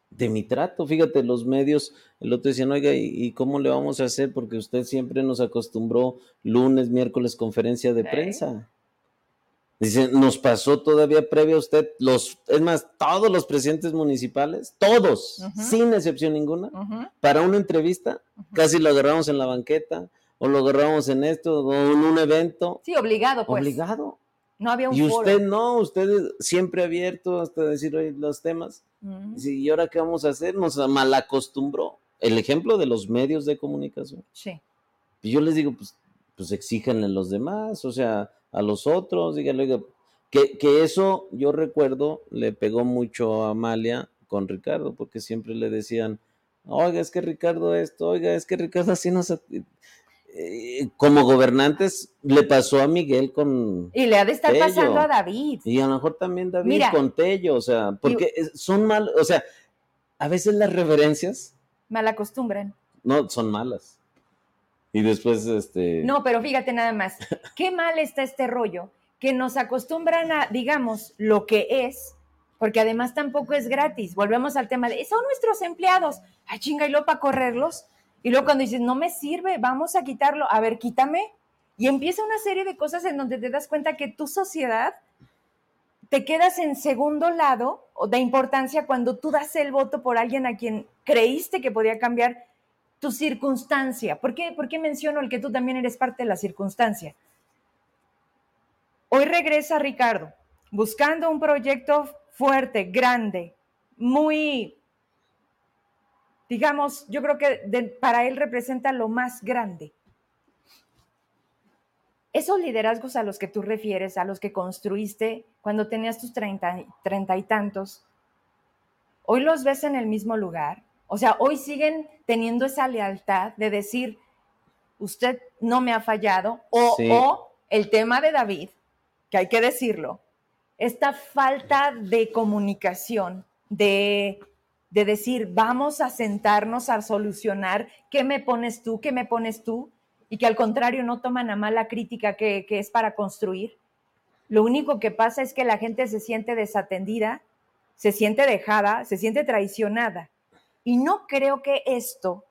Speaker 2: de mi trato. Fíjate, los medios, el otro decían, oiga, ¿y, cómo le vamos a hacer? Porque usted siempre nos acostumbró lunes, miércoles, conferencia de prensa. Dice, nos pasó todavía previo a usted, los, es más, todos los presidentes municipales, todos, sin excepción ninguna, para una entrevista, casi lo agarramos en la banqueta, o lo agarramos en esto, o en un evento.
Speaker 1: Sí, obligado, pues.
Speaker 2: Obligado.
Speaker 1: No había un
Speaker 2: Y usted no, usted siempre abierto hasta decir hoy los temas. ¿Y ahora qué vamos a hacer? Nos malacostumbró. El ejemplo de los medios de comunicación.
Speaker 1: Sí.
Speaker 2: Y yo les digo, pues, pues exíjanle a los demás, o sea, a los otros, díganle, que, que eso yo recuerdo le pegó mucho a Amalia con Ricardo, porque siempre le decían, oiga, es que Ricardo esto, oiga, es que Ricardo así no se... Eh, como gobernantes le pasó a Miguel con
Speaker 1: y le ha de estar pasando a David.
Speaker 2: Y a lo mejor también David con Tello o sea porque son mal o sea a veces las reverencias
Speaker 1: mal acostumbran
Speaker 2: no son malas. Y después este
Speaker 1: no pero fíjate nada más. Qué mal está este rollo que nos acostumbran a digamos lo que es porque además tampoco es gratis. Volvemos al tema de son nuestros empleados. Ay chinga y lo para correrlos y luego cuando dices, no me sirve, vamos a quitarlo, a ver, quítame. Y empieza una serie de cosas en donde te das cuenta que tu sociedad te quedas en segundo lado de importancia cuando tú das el voto por alguien a quien creíste que podía cambiar tu circunstancia. ¿Por qué, ¿Por qué menciono el que tú también eres parte de la circunstancia? Hoy regresa Ricardo buscando un proyecto fuerte, grande, muy digamos, yo creo que para él representa lo más grande. Esos liderazgos a los que tú refieres, a los que construiste cuando tenías tus treinta, treinta y tantos, hoy los ves en el mismo lugar. O sea, hoy siguen teniendo esa lealtad de decir, usted no me ha fallado, o, o el tema de David, que hay que decirlo, esta falta de comunicación, de de decir, vamos a sentarnos a solucionar qué me pones tú, qué me pones tú, y que al contrario no toman a mala crítica que, que es para construir. Lo único que pasa es que la gente se siente desatendida, se siente dejada, se siente traicionada. Y no creo que esto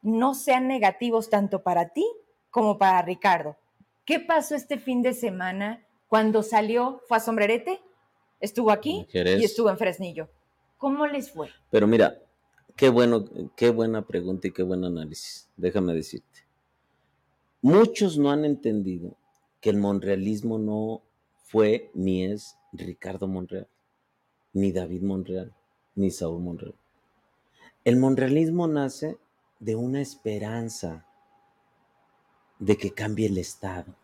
Speaker 1: no sean negativos tanto para ti como para Ricardo. ¿Qué pasó este fin de semana cuando salió? ¿Fue a Sombrerete? Estuvo aquí y estuvo en Fresnillo. ¿Cómo les fue?
Speaker 2: Pero mira, qué bueno, qué buena pregunta y qué buen análisis. Déjame decirte. Muchos no han entendido que el monrealismo no fue ni es Ricardo Monreal, ni David Monreal, ni Saúl Monreal. El monrealismo nace de una esperanza de que cambie el Estado,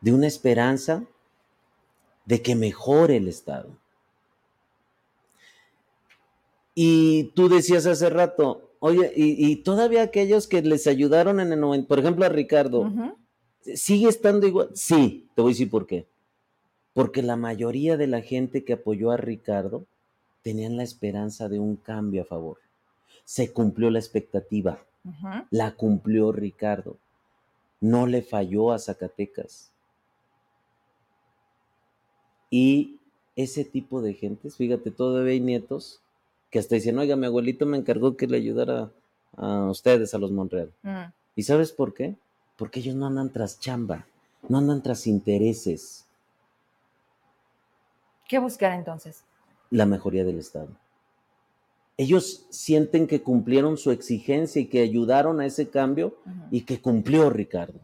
Speaker 2: de una esperanza de que mejore el Estado. Y tú decías hace rato, oye, y, todavía aquellos que les ayudaron en el 90, por ejemplo a Ricardo, ¿sigue estando igual? Sí, te voy a decir por qué. Porque la mayoría de la gente que apoyó a Ricardo tenían la esperanza de un cambio a favor. Se cumplió la expectativa, la cumplió Ricardo. No le falló a Zacatecas. Y ese tipo de gentes, fíjate, todavía hay nietos que hasta dicen, oiga, mi abuelito me encargó que le ayudara a ustedes, a los Monreal. Mm. ¿Y sabes por qué? Porque ellos no andan tras chamba, no andan tras intereses.
Speaker 1: ¿Qué buscar entonces?
Speaker 2: La mejoría del Estado. Ellos sienten que cumplieron su exigencia y que ayudaron a ese cambio y que cumplió Ricardo.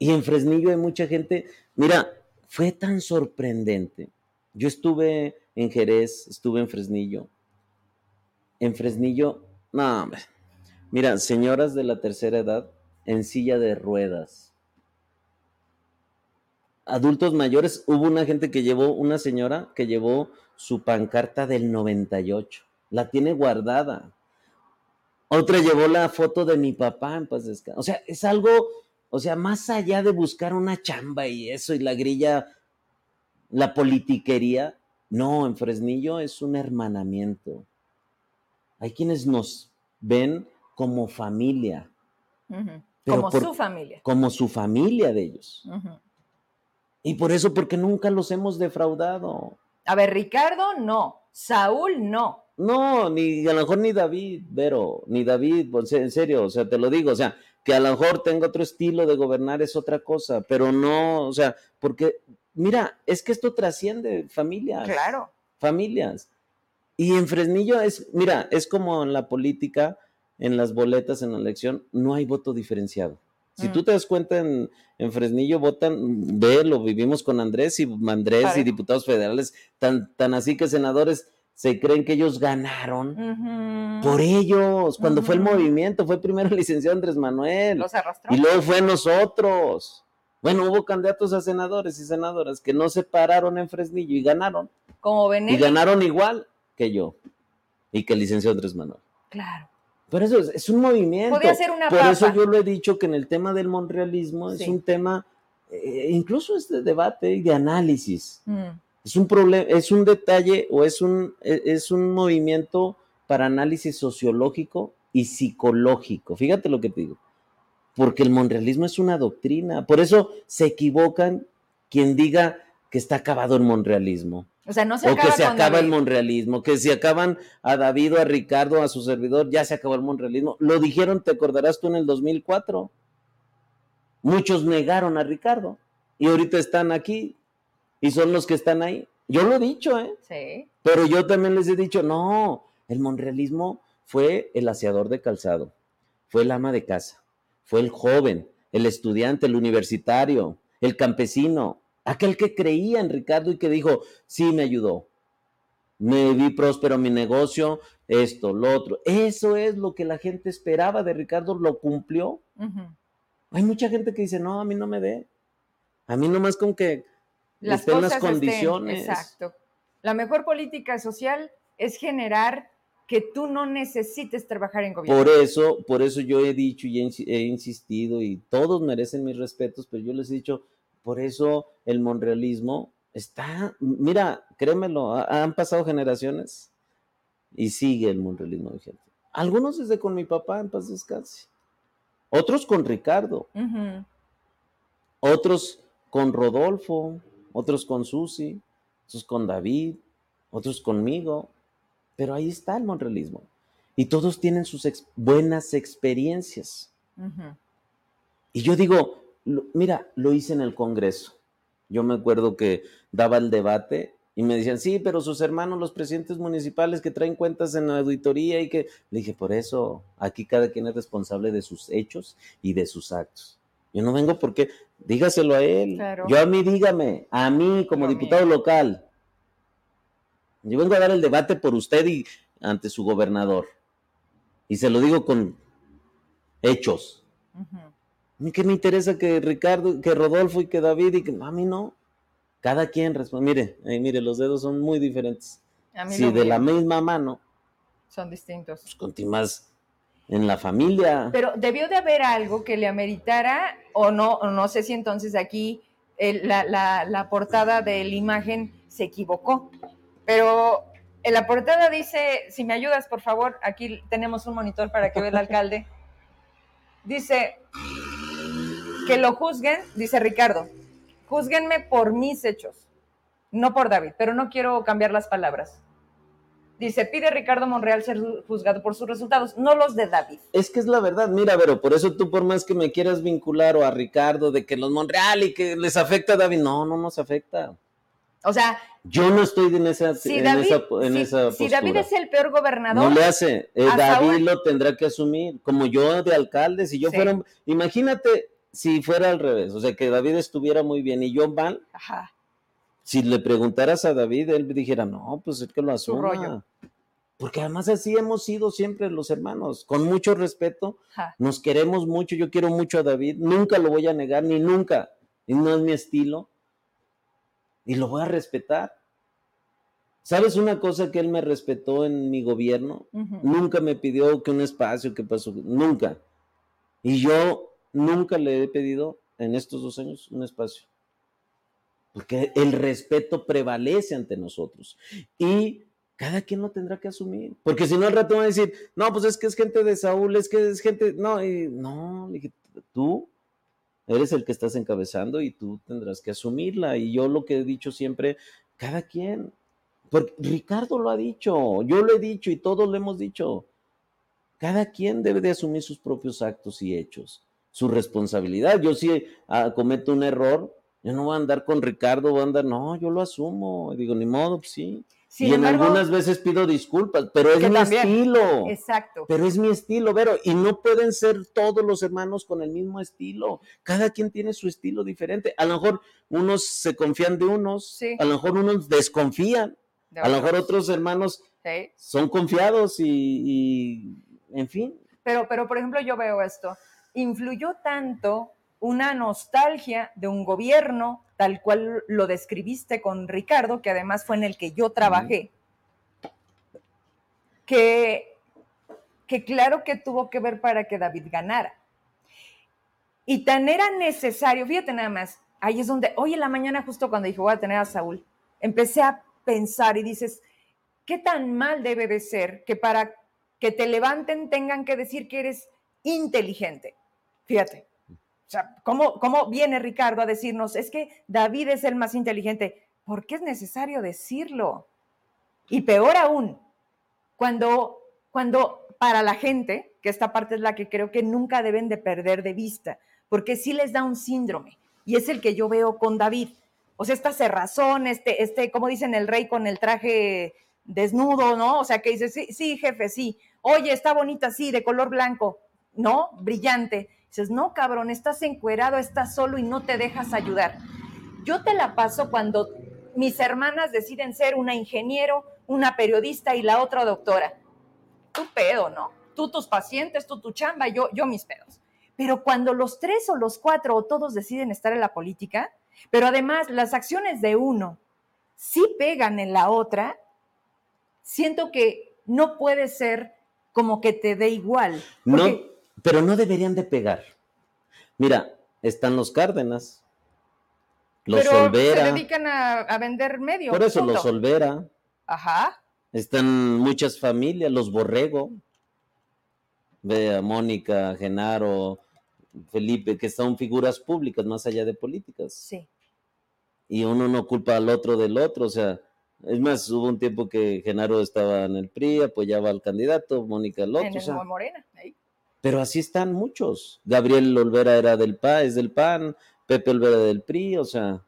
Speaker 2: Y en Fresnillo hay mucha gente, mira, fue tan sorprendente. Yo estuve en Jerez, estuve en Fresnillo, en Fresnillo, no, hombre. Mira, señoras de la tercera edad en silla de ruedas. Adultos mayores, hubo una gente que llevó, una señora que llevó su pancarta del 98. La tiene guardada. Otra llevó la foto de mi papá en paz O sea, es algo, o sea, más allá de buscar una chamba y eso y la grilla, la politiquería. No, en Fresnillo es un hermanamiento hay quienes nos ven como familia.
Speaker 1: como su familia.
Speaker 2: Como su familia de ellos. Y por eso, porque nunca los hemos defraudado.
Speaker 1: A ver, Ricardo, no. Saúl, no.
Speaker 2: No, ni a lo mejor ni David, Vero, ni David, pues, en serio, o sea, te lo digo, o sea, que a lo mejor tengo otro estilo de gobernar es otra cosa, pero no, o sea, porque mira, es que esto trasciende familias.
Speaker 1: Claro.
Speaker 2: Familias. Y en Fresnillo es, mira, es como en la política, en las boletas, en la elección, no hay voto diferenciado. Si tú mm. te das cuenta, en, Fresnillo votan, ve, lo vivimos con Andrés y Andrés y diputados federales, tan, tan así que senadores se creen que ellos ganaron por ellos. Cuando fue el movimiento, fue primero el licenciado Andrés Manuel.
Speaker 1: Los arrastró.
Speaker 2: Y luego fue nosotros. Bueno, hubo candidatos a senadores y senadoras que no se pararon en Fresnillo y ganaron.
Speaker 1: Como
Speaker 2: Y ganaron igual que yo y que el licenciado Andrés Manuel.
Speaker 1: Claro.
Speaker 2: Por eso es, un movimiento.
Speaker 1: Podría ser una
Speaker 2: Por eso yo lo he dicho que en el tema del monrealismo es un tema, eh, incluso este debate y de análisis. Mm. Es un problema, es un detalle o es un, e, es un movimiento para análisis sociológico y psicológico. Fíjate lo que te digo. Porque el monrealismo es una doctrina. Por eso se equivocan quien diga que está acabado el monrealismo.
Speaker 1: O sea, no se
Speaker 2: o que se acaba el monrealismo, que si acaban a David o a Ricardo, a su servidor, ya se acabó el monrealismo. Lo dijeron, te acordarás tú, en el 2004. Muchos negaron a Ricardo y ahorita están aquí y son los que están ahí. Yo lo he dicho, ¿eh?
Speaker 1: Sí.
Speaker 2: Pero yo también les he dicho, no, el monrealismo fue el aseador de calzado, fue el ama de casa, fue el joven, el estudiante, el universitario, el campesino, Aquel que creía en Ricardo y que dijo, sí, me ayudó. Me vi próspero mi negocio, esto, lo otro. Eso es lo que la gente esperaba de Ricardo, lo cumplió. Hay mucha gente que dice, no, a mí no me dé. A mí nomás con que las estén las condiciones.
Speaker 1: exacto. La mejor política social es generar que tú no necesites trabajar en gobierno.
Speaker 2: Por eso, por eso yo he dicho y he insistido y todos merecen mis respetos, pero yo les he dicho, por eso el monrealismo está, mira, créemelo, han pasado generaciones y sigue el monrealismo vigente. Algunos desde con mi papá en paz descanse, otros con Ricardo, otros con Rodolfo, otros con Susi, otros con David, otros conmigo, pero ahí está el monrealismo. Y todos tienen sus buenas experiencias. Y yo digo, mira, lo hice en el Congreso. Yo me acuerdo que daba el debate y me decían, sí, pero sus hermanos, los presidentes municipales que traen cuentas en la auditoría y que... Le dije, por eso, aquí cada quien es responsable de sus hechos y de sus actos. Yo no vengo porque, dígaselo a él. Yo a mí, dígame, a mí como diputado local. Yo vengo a dar el debate por usted y ante su gobernador. Y se lo digo con hechos. ¿Qué me interesa que Ricardo, que Rodolfo y que David y que a mí no? Cada quien responde. Mire, mire, los dedos son muy diferentes. si de la misma mano.
Speaker 1: Son distintos.
Speaker 2: Pues continúas en la familia.
Speaker 1: Pero debió de haber algo que le ameritara, o no, no sé si entonces aquí la, la, portada de la imagen se equivocó. Pero en la portada dice, si me ayudas, por favor, aquí tenemos un monitor para que vea el alcalde. Dice, que lo juzguen, dice Ricardo, juzguenme por mis hechos, no por David, pero no quiero cambiar las palabras. Dice, pide Ricardo Monreal ser juzgado por sus resultados, no los de David.
Speaker 2: Es que es la verdad, mira, pero por eso tú por más que me quieras vincular o a Ricardo de que los Monreal y que les afecta a David, no, no nos afecta.
Speaker 1: O sea,
Speaker 2: yo no estoy en esa, si David,
Speaker 1: si, David es el peor gobernador.
Speaker 2: No le hace. Eh, David lo tendrá que asumir. Como yo de alcalde, si yo fuera. Imagínate si fuera al revés, o sea, que David estuviera muy bien y yo mal, si le preguntaras a David, él dijera, no, pues es que lo asuma. Porque además así hemos sido siempre los hermanos, con mucho respeto, nos queremos mucho, yo quiero mucho a David, nunca lo voy a negar, ni nunca, y no es mi estilo, y lo voy a respetar. ¿Sabes una cosa que él me respetó en mi gobierno? Nunca me pidió que un espacio, que pasó, nunca. Y yo nunca le he pedido en estos dos años un espacio. Porque el respeto prevalece ante nosotros. Y cada quien lo tendrá que asumir. Porque si no, al rato van a decir, no, pues es que es gente de Saúl, es que es gente. No, y, no, tú eres el que estás encabezando y tú tendrás que asumirla. Y yo lo que he dicho siempre, cada quien. Porque Ricardo lo ha dicho, yo lo he dicho y todos lo hemos dicho. Cada quien debe de asumir sus propios actos y hechos su responsabilidad. Yo sí ah, cometo un error, Yo no voy a andar con Ricardo, voy a andar, no, yo lo asumo. Digo, ni modo, pues sí. y en algunas veces pido disculpas, pero es mi estilo.
Speaker 1: Exacto.
Speaker 2: Pero es mi estilo, Vero. Y no pueden ser todos los hermanos con el mismo estilo. Cada quien tiene su estilo diferente. A lo mejor unos se confían de unos, a lo mejor unos desconfían, a lo mejor otros hermanos son confiados y, en fin.
Speaker 1: Pero, pero, por ejemplo, yo veo esto. Influyó tanto una nostalgia de un gobierno, tal cual lo describiste con Ricardo, que además fue en el que yo trabajé, que, que claro que tuvo que ver para que David ganara. Y tan era necesario, fíjate nada más, ahí es donde, hoy en la mañana, justo cuando dije voy a tener a Saúl, empecé a pensar y dices, ¿qué tan mal debe de ser que para que te levanten tengan que decir que eres inteligente? Fíjate, o sea, ¿cómo, ¿cómo viene Ricardo a decirnos, es que David es el más inteligente? ¿Por qué es necesario decirlo? Y peor aún, cuando, cuando para la gente, que esta parte es la que creo que nunca deben de perder de vista, porque sí les da un síndrome, y es el que yo veo con David. O sea, esta cerrazón, este, este, como dicen el rey con el traje desnudo, ¿no? O sea, que dice, sí, sí, jefe, sí. Oye, está bonita, sí, de color blanco, ¿no? Brillante. Dices, no, cabrón, estás encuerado, estás solo y no te dejas ayudar. Yo te la paso cuando mis hermanas deciden ser una ingeniero, una periodista y la otra doctora. Tu pedo, ¿no? Tú tus pacientes, tú tu chamba, yo, yo mis pedos. Pero cuando los tres o los cuatro o todos deciden estar en la política, pero además las acciones de uno sí pegan en la otra, siento que no puede ser como que te dé igual.
Speaker 2: No, pero no deberían de pegar. Mira, están los Cárdenas,
Speaker 1: los pero. Se dedican a, vender medios.
Speaker 2: Por eso los Solvera.
Speaker 1: Ajá.
Speaker 2: Están muchas familias, los Borrego. Ve a Mónica, Genaro, Felipe, que son figuras públicas más allá de políticas.
Speaker 1: Sí.
Speaker 2: Y uno no culpa al otro del otro, o sea, es más, hubo un tiempo que Genaro estaba en el PRI, apoyaba al candidato, Mónica el otro.
Speaker 1: En el Morena, ahí.
Speaker 2: Pero así están muchos. Gabriel Olvera era del PA, es del PAN, Pepe Olvera del PRI, o sea,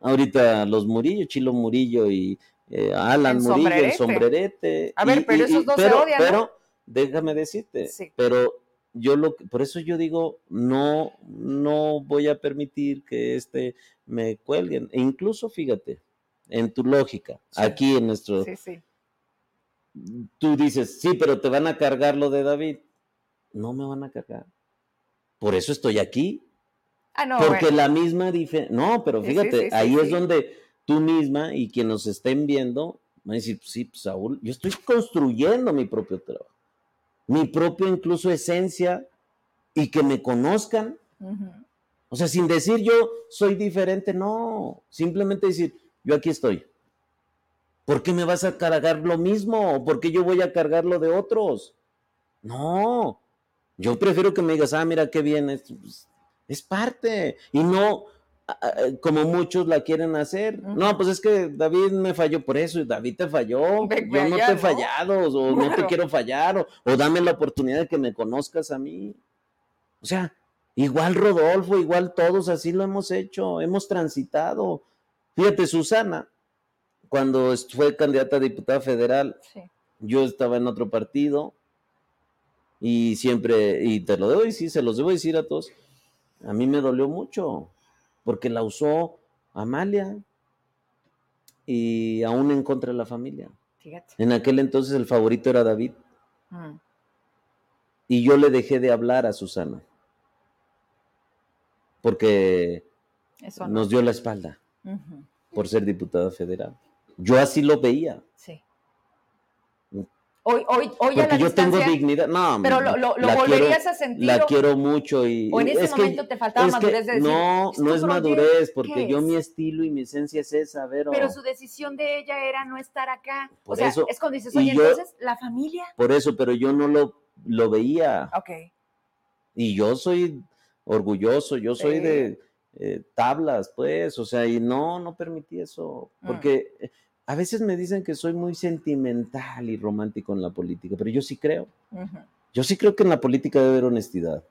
Speaker 2: ahorita los Murillo, Chilo Murillo y eh, Alan Murillo, el sombrerete.
Speaker 1: A ver, pero esos dos
Speaker 2: pero,
Speaker 1: se odian.
Speaker 2: Pero, déjame decirte, pero yo lo por eso yo digo, no, no voy a permitir que este me cuelguen. E incluso, fíjate, en tu lógica, aquí en nuestro...
Speaker 1: Sí, sí.
Speaker 2: Tú dices, sí, pero te van a cargar lo de David. No me van a cargar. Por eso estoy aquí.
Speaker 1: Ah, no,
Speaker 2: Porque la misma diferencia... No, pero fíjate, ahí es donde tú misma y quien nos estén viendo van a decir, sí, pues, Saúl, yo estoy construyendo mi propio trabajo, mi propia incluso esencia y que me conozcan. O sea, sin decir yo soy diferente, no, simplemente decir, yo aquí estoy. ¿Por qué me vas a cargar lo mismo? ¿Por qué yo voy a cargar lo de otros? No, yo prefiero que me digas, ah, mira qué bien, es, pues, es parte. Y no como muchos la quieren hacer. No, pues es que David me falló por eso, y David te falló. yo no te he fallado, o no te quiero fallar, o, o dame la oportunidad de que me conozcas a mí. O sea, igual Rodolfo, igual todos, así lo hemos hecho, hemos transitado. Fíjate, Susana, cuando fue candidata a diputada federal, yo estaba en otro partido y siempre, y te lo debo decir, se los debo decir a todos, a mí me dolió mucho porque la usó Amalia y aún en contra de la familia.
Speaker 1: Fíjate.
Speaker 2: En aquel entonces el favorito era David. Mm. Y yo le dejé de hablar a Susana porque nos dio la espalda por ser diputada federal. Yo así lo veía.
Speaker 1: Sí. Hoy, hoy, hoy
Speaker 2: Porque yo tengo dignidad. No,
Speaker 1: pero lo, lo, volverías a sentir.
Speaker 2: La quiero mucho y.
Speaker 1: O en ese momento te faltaba madurez de decir.
Speaker 2: No, no es madurez, porque yo mi estilo y mi esencia es esa, Vero.
Speaker 1: Pero su decisión de ella era no estar acá. o sea, es cuando dices, oye, entonces, la familia.
Speaker 2: Por eso, pero yo no lo, lo veía.
Speaker 1: Ok.
Speaker 2: Y yo soy orgulloso, yo soy de eh, tablas, pues, o sea, y no, no permití eso, mm. porque eh, a veces me dicen que soy muy sentimental y romántico en la política, pero yo sí creo. Yo sí creo que en la política debe haber honestidad.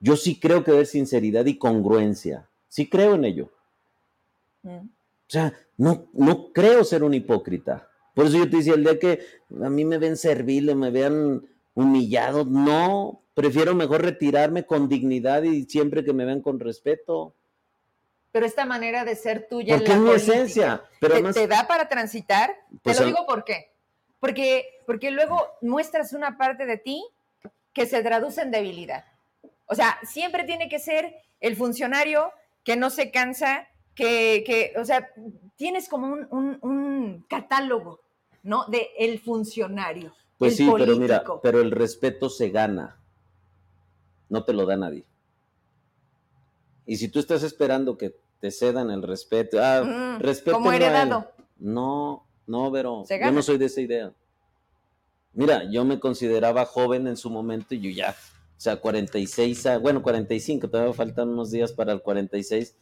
Speaker 2: Yo sí creo que debe haber sinceridad y congruencia. Sí creo en ello. O sea, no, no creo ser un hipócrita. Por eso yo te decía, el día que a mí me ven servile, me vean humillado, no, prefiero mejor retirarme con dignidad y siempre que me vean con respeto.
Speaker 1: Pero esta manera de ser tuya
Speaker 2: Porque es mi esencia. Pero
Speaker 1: ¿Te, da para transitar? te pues lo digo por qué. Porque, porque luego muestras una parte de ti que se traduce en debilidad. O sea, siempre tiene que ser el funcionario que no se cansa, que, o sea, tienes como un, catálogo, ¿no? De el funcionario.
Speaker 2: Pues sí, pero mira, pero el respeto se gana. No te lo da nadie. Y si tú estás esperando que te cedan el respeto, ah, mm, respeto.
Speaker 1: Como heredado.
Speaker 2: No, no, pero yo no soy de esa idea. Mira, yo me consideraba joven en su momento y yo ya, o sea, 46, bueno, 45, todavía faltan unos días para el 46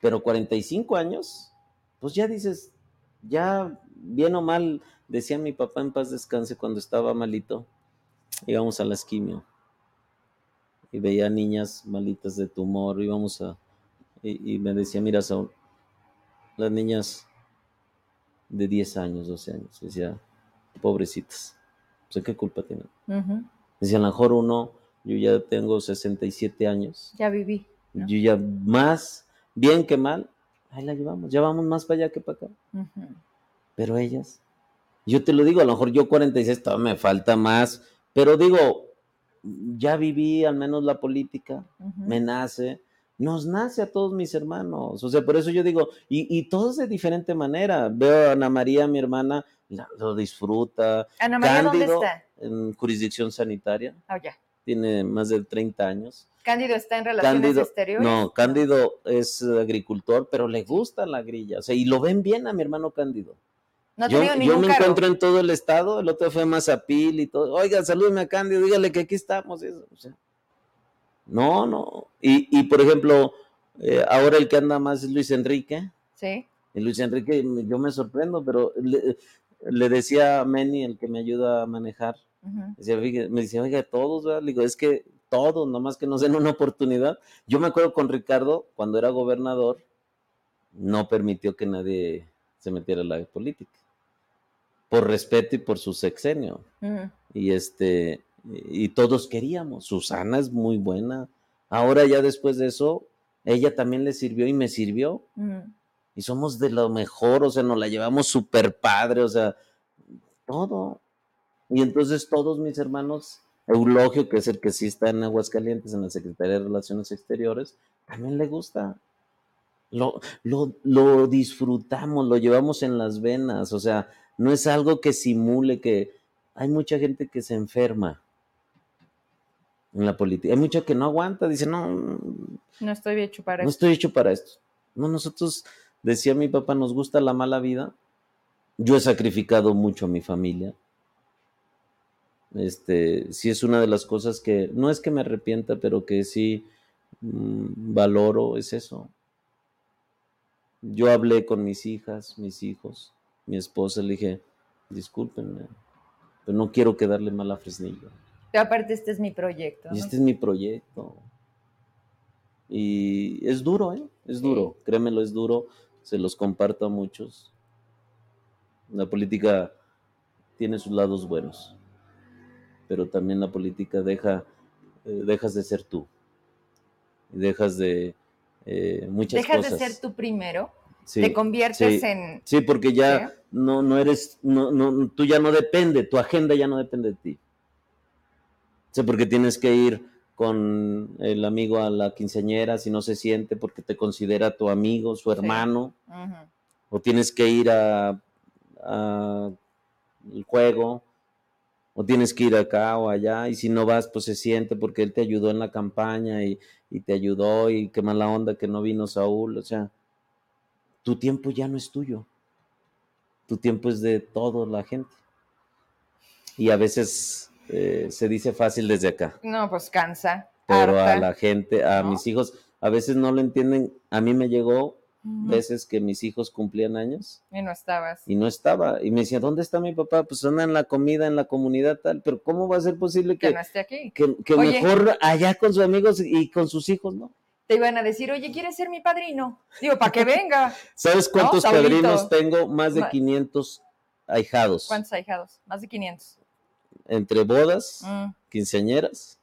Speaker 2: pero 45 años, pues ya dices, ya bien o mal, decía mi papá en paz descanse cuando estaba malito, íbamos a la esquimio y veía niñas malitas de tumor, íbamos a, y, me decía, mira Saúl, las niñas de 10 años, 12 años, decía, pobrecitas, pues ¿qué culpa tienen? Decía, a lo mejor uno, yo ya tengo 67 años.
Speaker 1: Ya viví.
Speaker 2: Yo ya más bien que mal, ahí la llevamos, ya vamos más para allá que para acá. Pero ellas, yo te lo digo, a lo mejor yo 46 todavía me falta más, pero digo, ya viví al menos la política, me nace, nos nace a todos mis hermanos. O sea, por eso yo digo, y, todos de diferente manera. Veo a Ana María, mi hermana, lo disfruta.
Speaker 1: ¿Ana María dónde está?
Speaker 2: En jurisdicción sanitaria.
Speaker 1: Oh, ya.
Speaker 2: Tiene más de 30 años.
Speaker 1: Cándido está en relaciones exteriores.
Speaker 2: No, Cándido es agricultor, pero le gusta la grilla. O sea, y lo ven bien a mi hermano Cándido.
Speaker 1: No
Speaker 2: yo,
Speaker 1: yo
Speaker 2: me encuentro en todo el estado, el otro fue a Mazapil y todo. Oiga, salúdeme a Cándido, dígale que aquí estamos. Eso. O sea, no, no. Y, y por ejemplo, eh, ahora el que anda más es Luis Enrique.
Speaker 1: Sí.
Speaker 2: Y Luis Enrique, yo me sorprendo, pero le, decía a Meni, el que me ayuda a manejar, me decía, oiga, todos, ¿verdad? Le digo, es que todos, nomás que nos den una oportunidad. Yo me acuerdo con Ricardo, cuando era gobernador, no permitió que nadie se metiera en la política, por respeto y por su sexenio. Y este, y todos queríamos. Susana es muy buena. Ahora ya después de eso, ella también le sirvió y me sirvió. Y somos de lo mejor, o sea, nos la llevamos súper padre, o sea, todo. Y entonces todos mis hermanos Eulogio, que es el que sí está en Aguascalientes, en la Secretaría de Relaciones Exteriores, también le gusta. Lo, lo, disfrutamos, lo llevamos en las venas, o sea, no es algo que simule que hay mucha gente que se enferma en la política, hay mucha que no aguanta, dice, no,
Speaker 1: no estoy hecho para
Speaker 2: esto. No estoy hecho para esto. No, nosotros, decía mi papá, nos gusta la mala vida. Yo he sacrificado mucho a mi familia, este, sí es una de las cosas que, no es que me arrepienta, pero que sí mm, valoro, es eso. Yo hablé con mis hijas, mis hijos, mi esposa, le dije, discúlpenme, pero no quiero quedarle mal a Fresnillo.
Speaker 1: Pero aparte este es mi proyecto.
Speaker 2: Y este es mi proyecto. Y es duro, ¿eh? Es duro, créemelo, es duro. Se los comparto a muchos. La política tiene sus lados buenos pero también la política deja, eh, dejas de ser tú. Dejas de eh, muchas
Speaker 1: dejas
Speaker 2: cosas.
Speaker 1: Dejas de ser tú primero. te conviertes en.
Speaker 2: Sí, porque ya no, no eres, no, no, tú ya no depende, tu agenda ya no depende de ti. Sí, porque tienes que ir con el amigo a la quinceañera si no se siente porque te considera tu amigo, su hermano. O tienes que ir a, a el juego o tienes que ir acá o allá, y si no vas, pues se siente porque él te ayudó en la campaña y, te ayudó y qué mala onda que no vino Saúl, o sea, tu tiempo ya no es tuyo, tu tiempo es de toda la gente. Y a veces eh, se dice fácil desde acá.
Speaker 1: No, pues cansa.
Speaker 2: Pero a la gente, a mis hijos, a veces no lo entienden. A mí me llegó veces que mis hijos cumplían años.
Speaker 1: Y no estabas.
Speaker 2: Y no estaba. Y me decía, ¿dónde está mi papá? Pues anda en la comida, en la comunidad tal. Pero ¿cómo va a ser posible que,
Speaker 1: que no esté aquí?
Speaker 2: Que, mejor allá con sus amigos y con sus hijos, ¿no?
Speaker 1: te iban a decir, oye, ¿quieres ser mi padrino? Digo, para que venga.
Speaker 2: ¿Sabes cuántos padrinos tengo? Más de 500 ahijados.
Speaker 1: ¿Cuántos ahijados? Más de 500.
Speaker 2: Entre bodas, mm. quinceañeras,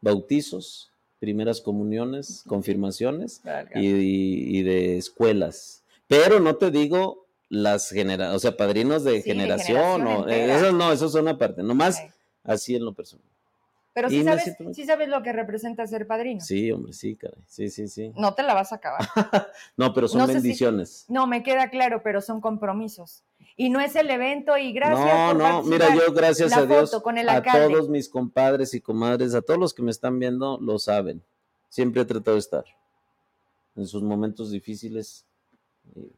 Speaker 2: bautizos, primeras comuniones, confirmaciones y, de escuelas. Pero no te digo las generaciones, o sea, padrinos de generación, o, eh, esos no, esos son aparte, nomás así en lo personal.
Speaker 1: Pero sí sabes, sí sabes lo que representa ser padrino.
Speaker 2: Sí, hombre, sí, caray. Sí, sí, sí.
Speaker 1: No te la vas a acabar.
Speaker 2: no, pero son bendiciones.
Speaker 1: no, me queda claro, pero son compromisos. Y no es el evento y gracias.
Speaker 2: No, no, mira, yo gracias a Dios, a todos mis compadres y comadres, a todos los que me están viendo, lo saben. Siempre he tratado de estar en sus momentos difíciles y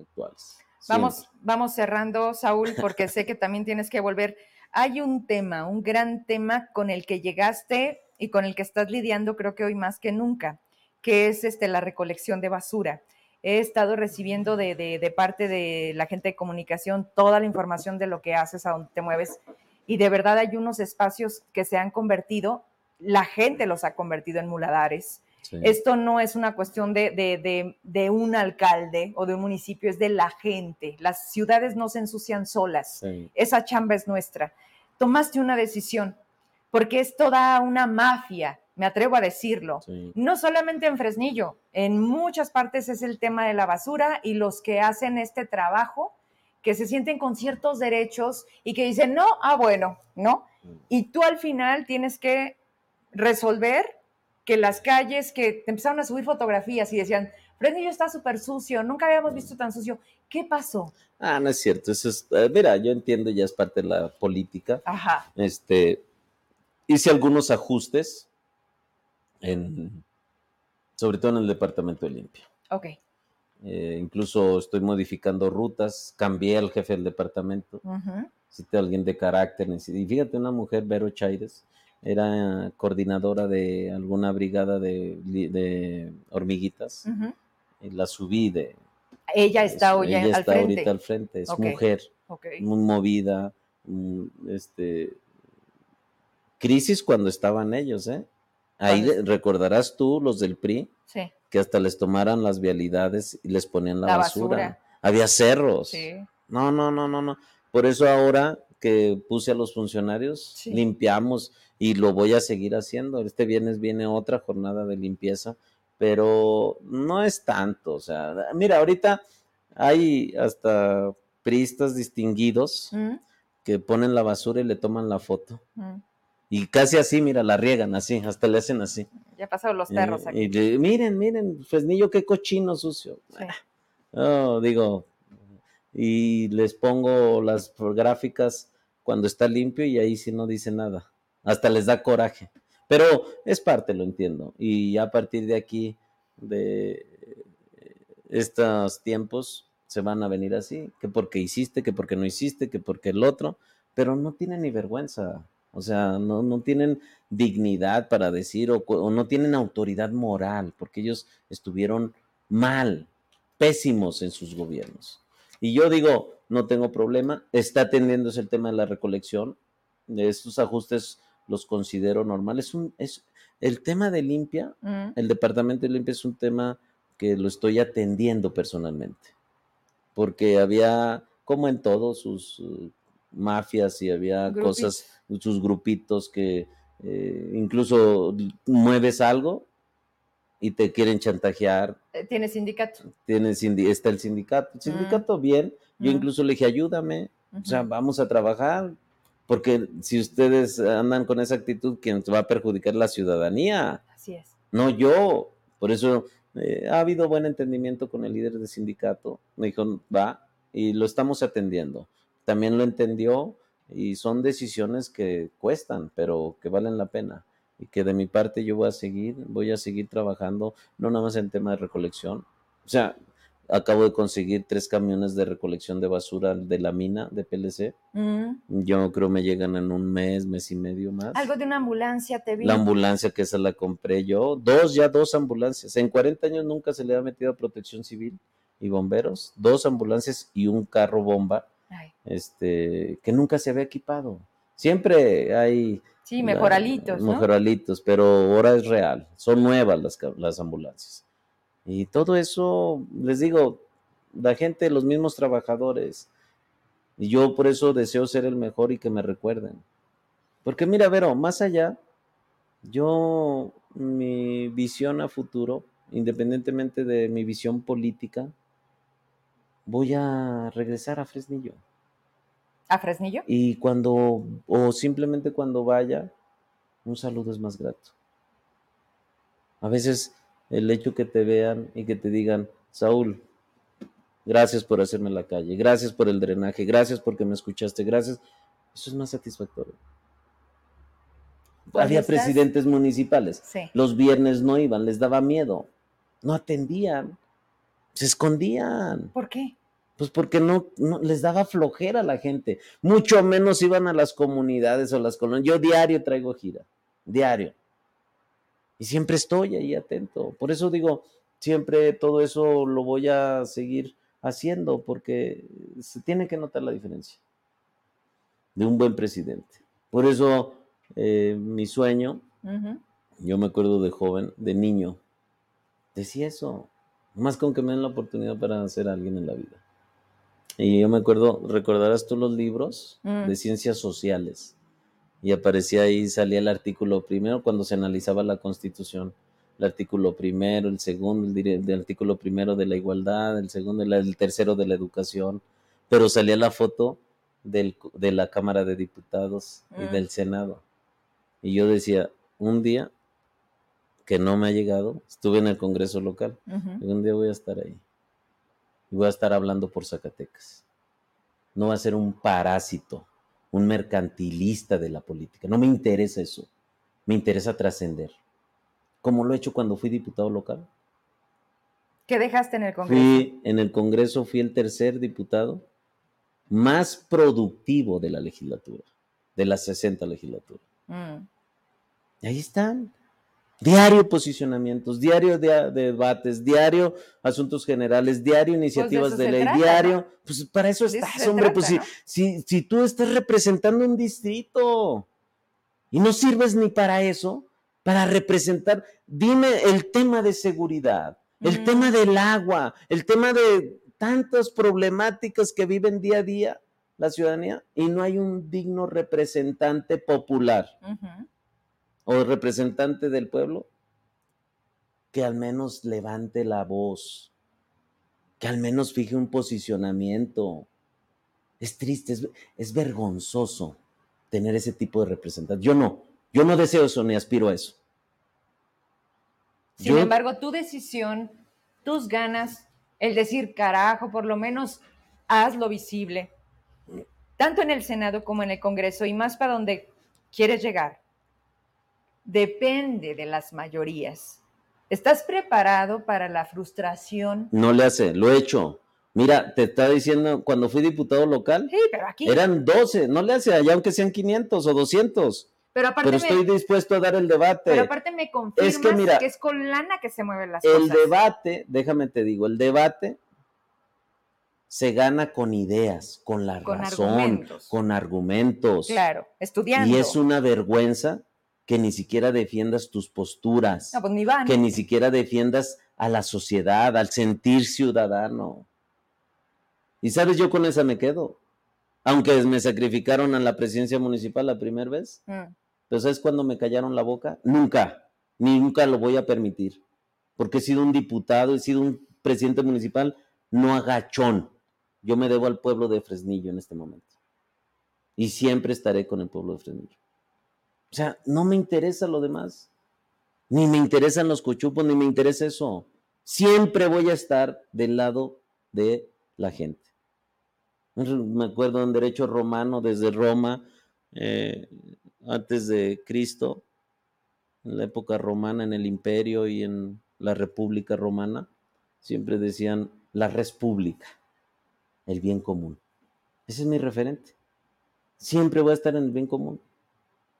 Speaker 2: actuales.
Speaker 1: Vamos, vamos cerrando, Saúl, porque sé que también tienes que volver hay un tema, un gran tema con el que llegaste y con el que estás lidiando creo que hoy más que nunca, que es este, la recolección de basura. He estado recibiendo de, de, parte de la gente de comunicación toda la información de lo que haces, a dónde te mueves, y de verdad hay unos espacios que se han convertido, la gente los ha convertido en muladares. Esto no es una cuestión de, de, de, un alcalde o de un municipio, es de la gente. Las ciudades no se ensucian solas. Esa chamba es nuestra. Tomaste una decisión, porque es toda una mafia, me atrevo a decirlo. No solamente en Fresnillo, en muchas partes es el tema de la basura y los que hacen este trabajo, que se sienten con ciertos derechos y que dicen, no, ah, bueno, ¿no? Mm. Y tú al final tienes que resolver que las calles, que te empezaron a subir fotografías y decían, Fresnillo está súper sucio, nunca habíamos visto tan sucio. ¿Qué pasó?
Speaker 2: Ah, no es cierto. Eso es, eh, mira, yo entiendo, ya es parte de la política. Ajá. Este, hice algunos ajustes en, sobre todo en el departamento de limpia.
Speaker 1: Ok.
Speaker 2: Eh, incluso estoy modificando rutas, cambié al jefe del departamento. Si te alguien de carácter. Y fíjate, una mujer, Vero Chaires, era coordinadora de alguna brigada de, hormiguitas. y la subí de...
Speaker 1: Ella está hoy
Speaker 2: ella
Speaker 1: está
Speaker 2: ahorita al frente, es mujer, muy movida, este, crisis cuando estaban ellos, ¿eh? Ahí recordarás tú, los del PRI, que hasta les tomaran las vialidades y les ponían la, basura. Había cerros. No, no, no, no, no. Por eso ahora que puse a los funcionarios, limpiamos y lo voy a seguir haciendo. Este viernes viene otra jornada de limpieza, pero no es tanto. O sea, mira, ahorita hay hasta priistas distinguidos mm. que ponen la basura y le toman la foto. Mm. Y casi así, mira, la riegan así, hasta le hacen así.
Speaker 1: Ya pasaron los perros aquí.
Speaker 2: Y, miren, miren, pues yo qué cochino sucio. Oh, digo, y les pongo las gráficas cuando está limpio y ahí sí no dice nada. Hasta les da coraje. Pero es parte, lo entiendo. Y a partir de aquí, de estos tiempos, se van a venir así, que porque hiciste, que porque no hiciste, que porque el otro, pero no tienen ni vergüenza. O sea, no, no tienen dignidad para decir o, o no tienen autoridad moral, porque ellos estuvieron mal, pésimos en sus gobiernos. Y yo digo, no tengo problema, está atendiéndose el tema de la recolección, estos ajustes los considero normales. Un, es, el tema de limpia, mm. el departamento de limpia es un tema que lo estoy atendiendo personalmente, porque había, como en todos sus mafias y había cosas, sus grupitos que eh, incluso mueves algo y te quieren chantajear.
Speaker 1: Eh, ¿Tiene sindicato?
Speaker 2: Tiene está el sindicato. El sindicato, bien. Yo incluso le dije, ayúdame. O sea, vamos a trabajar. Porque si ustedes andan con esa actitud, quien va a perjudicar la ciudadanía.
Speaker 1: Así es.
Speaker 2: No yo. Por eso eh, ha habido buen entendimiento con el líder del sindicato. Me dijo, va, y lo estamos atendiendo. También lo entendió y son decisiones que cuestan, pero que valen la pena y que de mi parte yo voy a seguir, voy a seguir trabajando, no nada más en tema de recolección. O sea, acabo de conseguir tres camiones de recolección de basura de la mina de PLC. Mm. Yo creo me llegan en un mes, mes y medio más.
Speaker 1: Algo de una ambulancia te vi.
Speaker 2: La ambulancia que esa la compré yo. Dos, ya dos ambulancias. En 40 años nunca se le ha metido a protección civil y bomberos. Dos ambulancias y un carro bomba. Este, que nunca se había equipado. Siempre hay
Speaker 1: Sí, mejoralitos.
Speaker 2: ¿no? Mejoralitos, pero ahora es real. Son nuevas las, las ambulancias. Y todo eso, les digo, la gente, los mismos trabajadores. Y yo por eso deseo ser el mejor y que me recuerden. Porque mira, Vero, más allá, yo, mi visión a futuro, independientemente de mi visión política, voy a regresar a Fresnillo.
Speaker 1: ¿A Fresnillo?
Speaker 2: Y cuando, o simplemente cuando vaya, un saludo es más grato. A veces el hecho que te vean y que te digan, Saúl, gracias por hacerme la calle, gracias por el drenaje, gracias porque me escuchaste, gracias, eso es más satisfactorio. Había presidentes municipales. Los viernes no iban, les daba miedo. No atendían. Se escondían.
Speaker 1: ¿Por qué?
Speaker 2: Pues porque no, no, les daba flojera a la gente. Mucho menos iban a las comunidades o las colonias. Yo diario traigo gira. Diario. Y siempre estoy ahí atento. Por eso digo, siempre todo eso lo voy a seguir haciendo porque se tiene que notar la diferencia de un buen presidente. Por eso eh, mi sueño, yo me acuerdo de joven, de niño, decía eso, más con que me den la oportunidad para ser alguien en la vida. Y yo me acuerdo, recordarás tú los libros mm. de ciencias sociales. Y aparecía ahí, salía el artículo primero cuando se analizaba la constitución. El artículo primero, el segundo, el, artículo primero de la igualdad, el segundo, el, tercero de la educación. Pero salía la foto del, de la Cámara de Diputados y mm. del Senado. Y yo decía, un día que no me ha llegado, estuve en el Congreso local, un día voy a estar ahí. Y voy a estar hablando por Zacatecas. No va a ser un parásito, un mercantilista de la política. No me interesa eso. Me interesa trascender. Como lo he hecho cuando fui diputado local.
Speaker 1: ¿Qué dejaste en el Congreso?
Speaker 2: Fui, en el Congreso fui el tercer diputado más productivo de la legislatura, de las 60 legislaturas. Mm. ahí están. Diario posicionamientos, diario de, debates, diario asuntos generales, diario pues iniciativas de, ley, diario. Pues para eso estás, hombre. pues si, si, tú estás representando un distrito y no sirves ni para eso, para representar, dime el tema de seguridad, el mm. tema del agua, el tema de tantas problemáticas que viven día a día la ciudadanía y no hay un digno representante popular o representante del pueblo que al menos levante la voz, que al menos fije un posicionamiento. Es triste, es, vergonzoso tener ese tipo de representante. Yo no, yo no deseo eso ni aspiro a eso.
Speaker 1: Sin embargo, tu decisión, tus ganas, el decir, carajo, por lo menos hazlo visible, tanto en el Senado como en el Congreso y más para donde quieres llegar, depende de las mayorías. ¿Estás preparado para la frustración?
Speaker 2: No le hace, lo he hecho. Mira, te estaba diciendo, cuando fui diputado local, eran 12, no le hace allá aunque sean 500 o 200. Pero, aparte estoy dispuesto a dar el debate.
Speaker 1: Pero aparte me confirmas que, es con lana que se mueven las
Speaker 2: cosas.
Speaker 1: El
Speaker 2: debate, déjame te digo, el debate se gana con ideas, con la razón, con argumentos.
Speaker 1: Claro, estudiando.
Speaker 2: Y es una vergüenza que ni siquiera defiendas tus posturas,
Speaker 1: pues
Speaker 2: que ni siquiera defiendas a la sociedad, al sentir ciudadano. Y sabes, yo con esa me quedo. Aunque me sacrificaron a la presidencia municipal la primera vez, mm. pero ¿sabes cuándo me callaron la boca? Nunca, ni nunca lo voy a permitir. Porque he sido un diputado, he sido un presidente municipal no agachón. Yo me debo al pueblo de Fresnillo en este momento. Y siempre estaré con el pueblo de Fresnillo. O sea, no me interesa lo demás. Ni me interesan los cochupos, ni me interesa eso. Siempre voy a estar del lado de la gente. Me acuerdo en derecho romano, desde Roma, eh, antes de Cristo, en la época romana, en el imperio y en la república romana, siempre decían la res pública el bien común. Ese es mi referente. Siempre voy a estar en el bien común.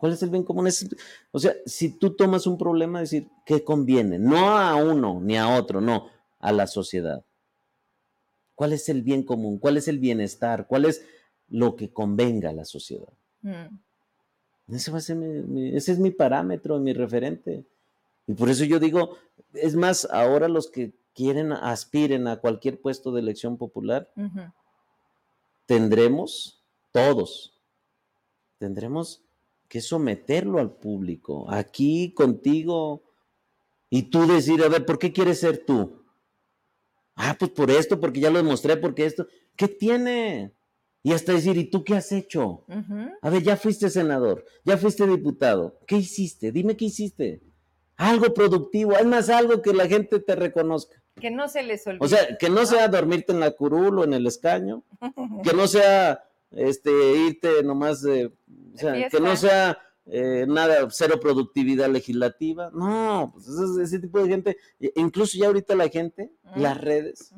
Speaker 2: ¿Cuál es el bien común? Es, o sea, si tú tomas un problema, decir, ¿qué conviene? No a uno ni a otro, no, a la sociedad. ¿Cuál es el bien común? ¿Cuál es el bienestar? ¿Cuál es lo que convenga a la sociedad? Mm. Ese, va a ser ese es mi parámetro, mi referente. Y por eso yo digo, es más, ahora los que quieren, aspiren a cualquier puesto de elección popular, tendremos, todos, tendremos que someterlo al público, aquí contigo, y tú decir, a ver, ¿por qué quieres ser tú? Ah, pues por esto, porque ya lo demostré, porque esto, ¿qué tiene? Y hasta decir, ¿y tú qué has hecho? A ver, ya fuiste senador, ya fuiste diputado, ¿qué hiciste? Dime qué hiciste. Algo productivo, es más algo que la gente te reconozca.
Speaker 1: Que no se les olvide.
Speaker 2: O sea, que no sea dormirte en la curul o en el escaño, que no sea este irte nomás de, o sea, que no sea eh, nada, cero productividad legislativa. No, pues ese, tipo de gente, e, incluso ya ahorita la gente, las redes,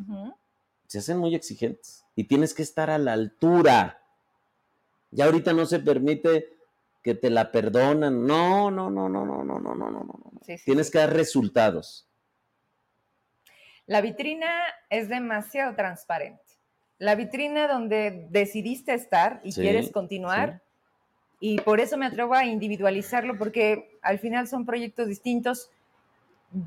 Speaker 2: se hacen muy exigentes y tienes que estar a la altura. Ya ahorita no se permite que te la perdonan. No, no, no, no, no, no, no, no, no, no. Tienes que dar resultados.
Speaker 1: La vitrina es demasiado transparente. La vitrina donde decidiste estar y quieres continuar. Y por eso me atrevo a individualizarlo, porque al final son proyectos distintos.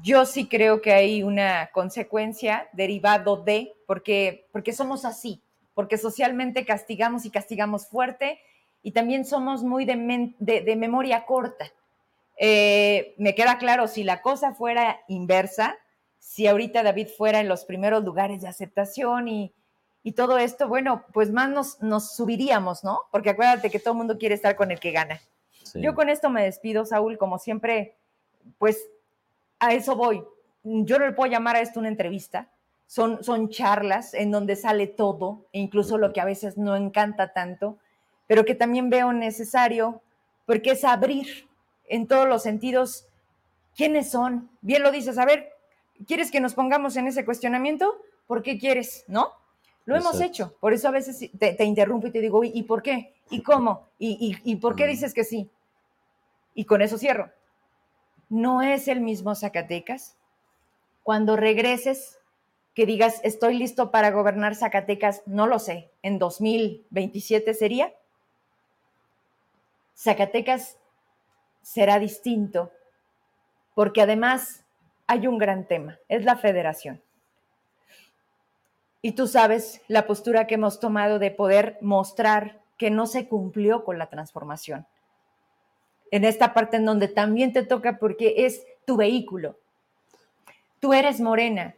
Speaker 1: Yo sí creo que hay una consecuencia derivado de, porque, porque somos así, porque socialmente castigamos y castigamos fuerte y también somos muy de, de, memoria corta. Eh, me queda claro, si la cosa fuera inversa, si ahorita David fuera en los primeros lugares de aceptación y, y todo esto, bueno, pues más nos, nos, subiríamos, ¿no? Porque acuérdate que todo el mundo quiere estar con el que gana. Yo con esto me despido, Saúl, como siempre, pues a eso voy. Yo no le puedo llamar a esto una entrevista, son, son charlas en donde sale todo, e incluso lo que a veces no encanta tanto, pero que también veo necesario, porque es abrir en todos los sentidos quiénes son. Bien lo dices, a ver, ¿quieres que nos pongamos en ese cuestionamiento? ¿Por qué quieres? ¿No? Lo hemos hecho. Por eso a veces te, interrumpo y te digo, ¿y por qué? ¿Y cómo? ¿Y, y por qué dices que sí? Y con eso cierro. No es el mismo Zacatecas. Cuando regreses, que digas, estoy listo para gobernar Zacatecas, no lo sé, en 2027 sería. Zacatecas será distinto, porque además hay un gran tema, es la federación. Y tú sabes la postura que hemos tomado de poder mostrar que no se cumplió con la transformación. En esta parte en donde también te toca porque es tu vehículo. Tú eres morena.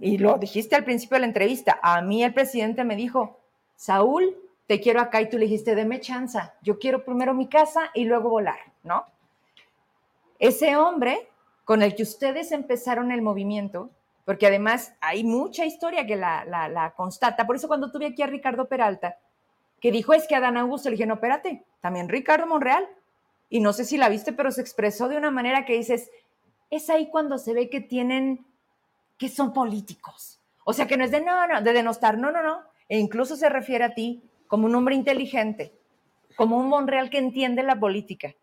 Speaker 1: Y lo dijiste al principio de la entrevista. A mí el presidente me dijo, Saúl, te quiero acá y tú le dijiste, deme chanza, yo quiero primero mi casa y luego volar, ¿no? Ese hombre con el que ustedes empezaron el movimiento, porque además hay mucha historia que la, la, constata, por eso cuando tuve aquí a Ricardo Peralta, que dijo es que a Dan Augusto, le dije, no, espérate, también Ricardo Monreal, y no sé si la viste, pero se expresó de una manera que dices, es ahí cuando se ve que tienen, que son políticos. O sea, que no es de no, no, de denostar, no, no, no. E incluso se refiere a ti como un hombre inteligente, como un Monreal que entiende la política.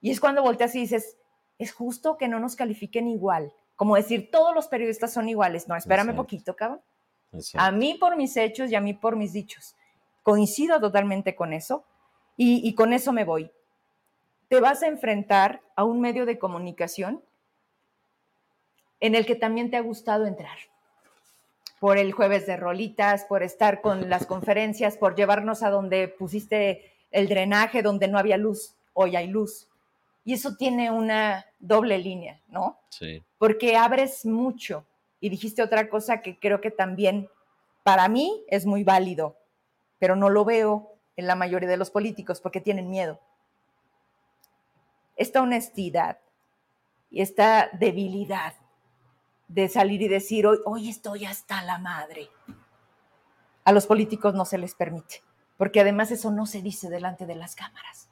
Speaker 1: Y es cuando volteas y dices, es justo que no nos califiquen igual. Como decir, todos los periodistas son iguales. No, espérame poquito, cabrón. A mí por mis hechos y a mí por mis dichos. Coincido totalmente con eso y, y con eso me voy. Te vas a enfrentar a un medio de comunicación en el que también te ha gustado entrar por el jueves de rolitas, por estar con las conferencias, por llevarnos a donde pusiste el drenaje, donde no había luz, hoy hay luz. Y eso tiene una doble línea, ¿no?
Speaker 2: Sí.
Speaker 1: Porque abres mucho. Y dijiste otra cosa que creo que también para mí es muy válido, pero no lo veo en la mayoría de los políticos porque tienen miedo. Esta honestidad y esta debilidad de salir y decir, hoy, hoy estoy hasta la madre. A los políticos no se les permite, porque además eso no se dice delante de las cámaras.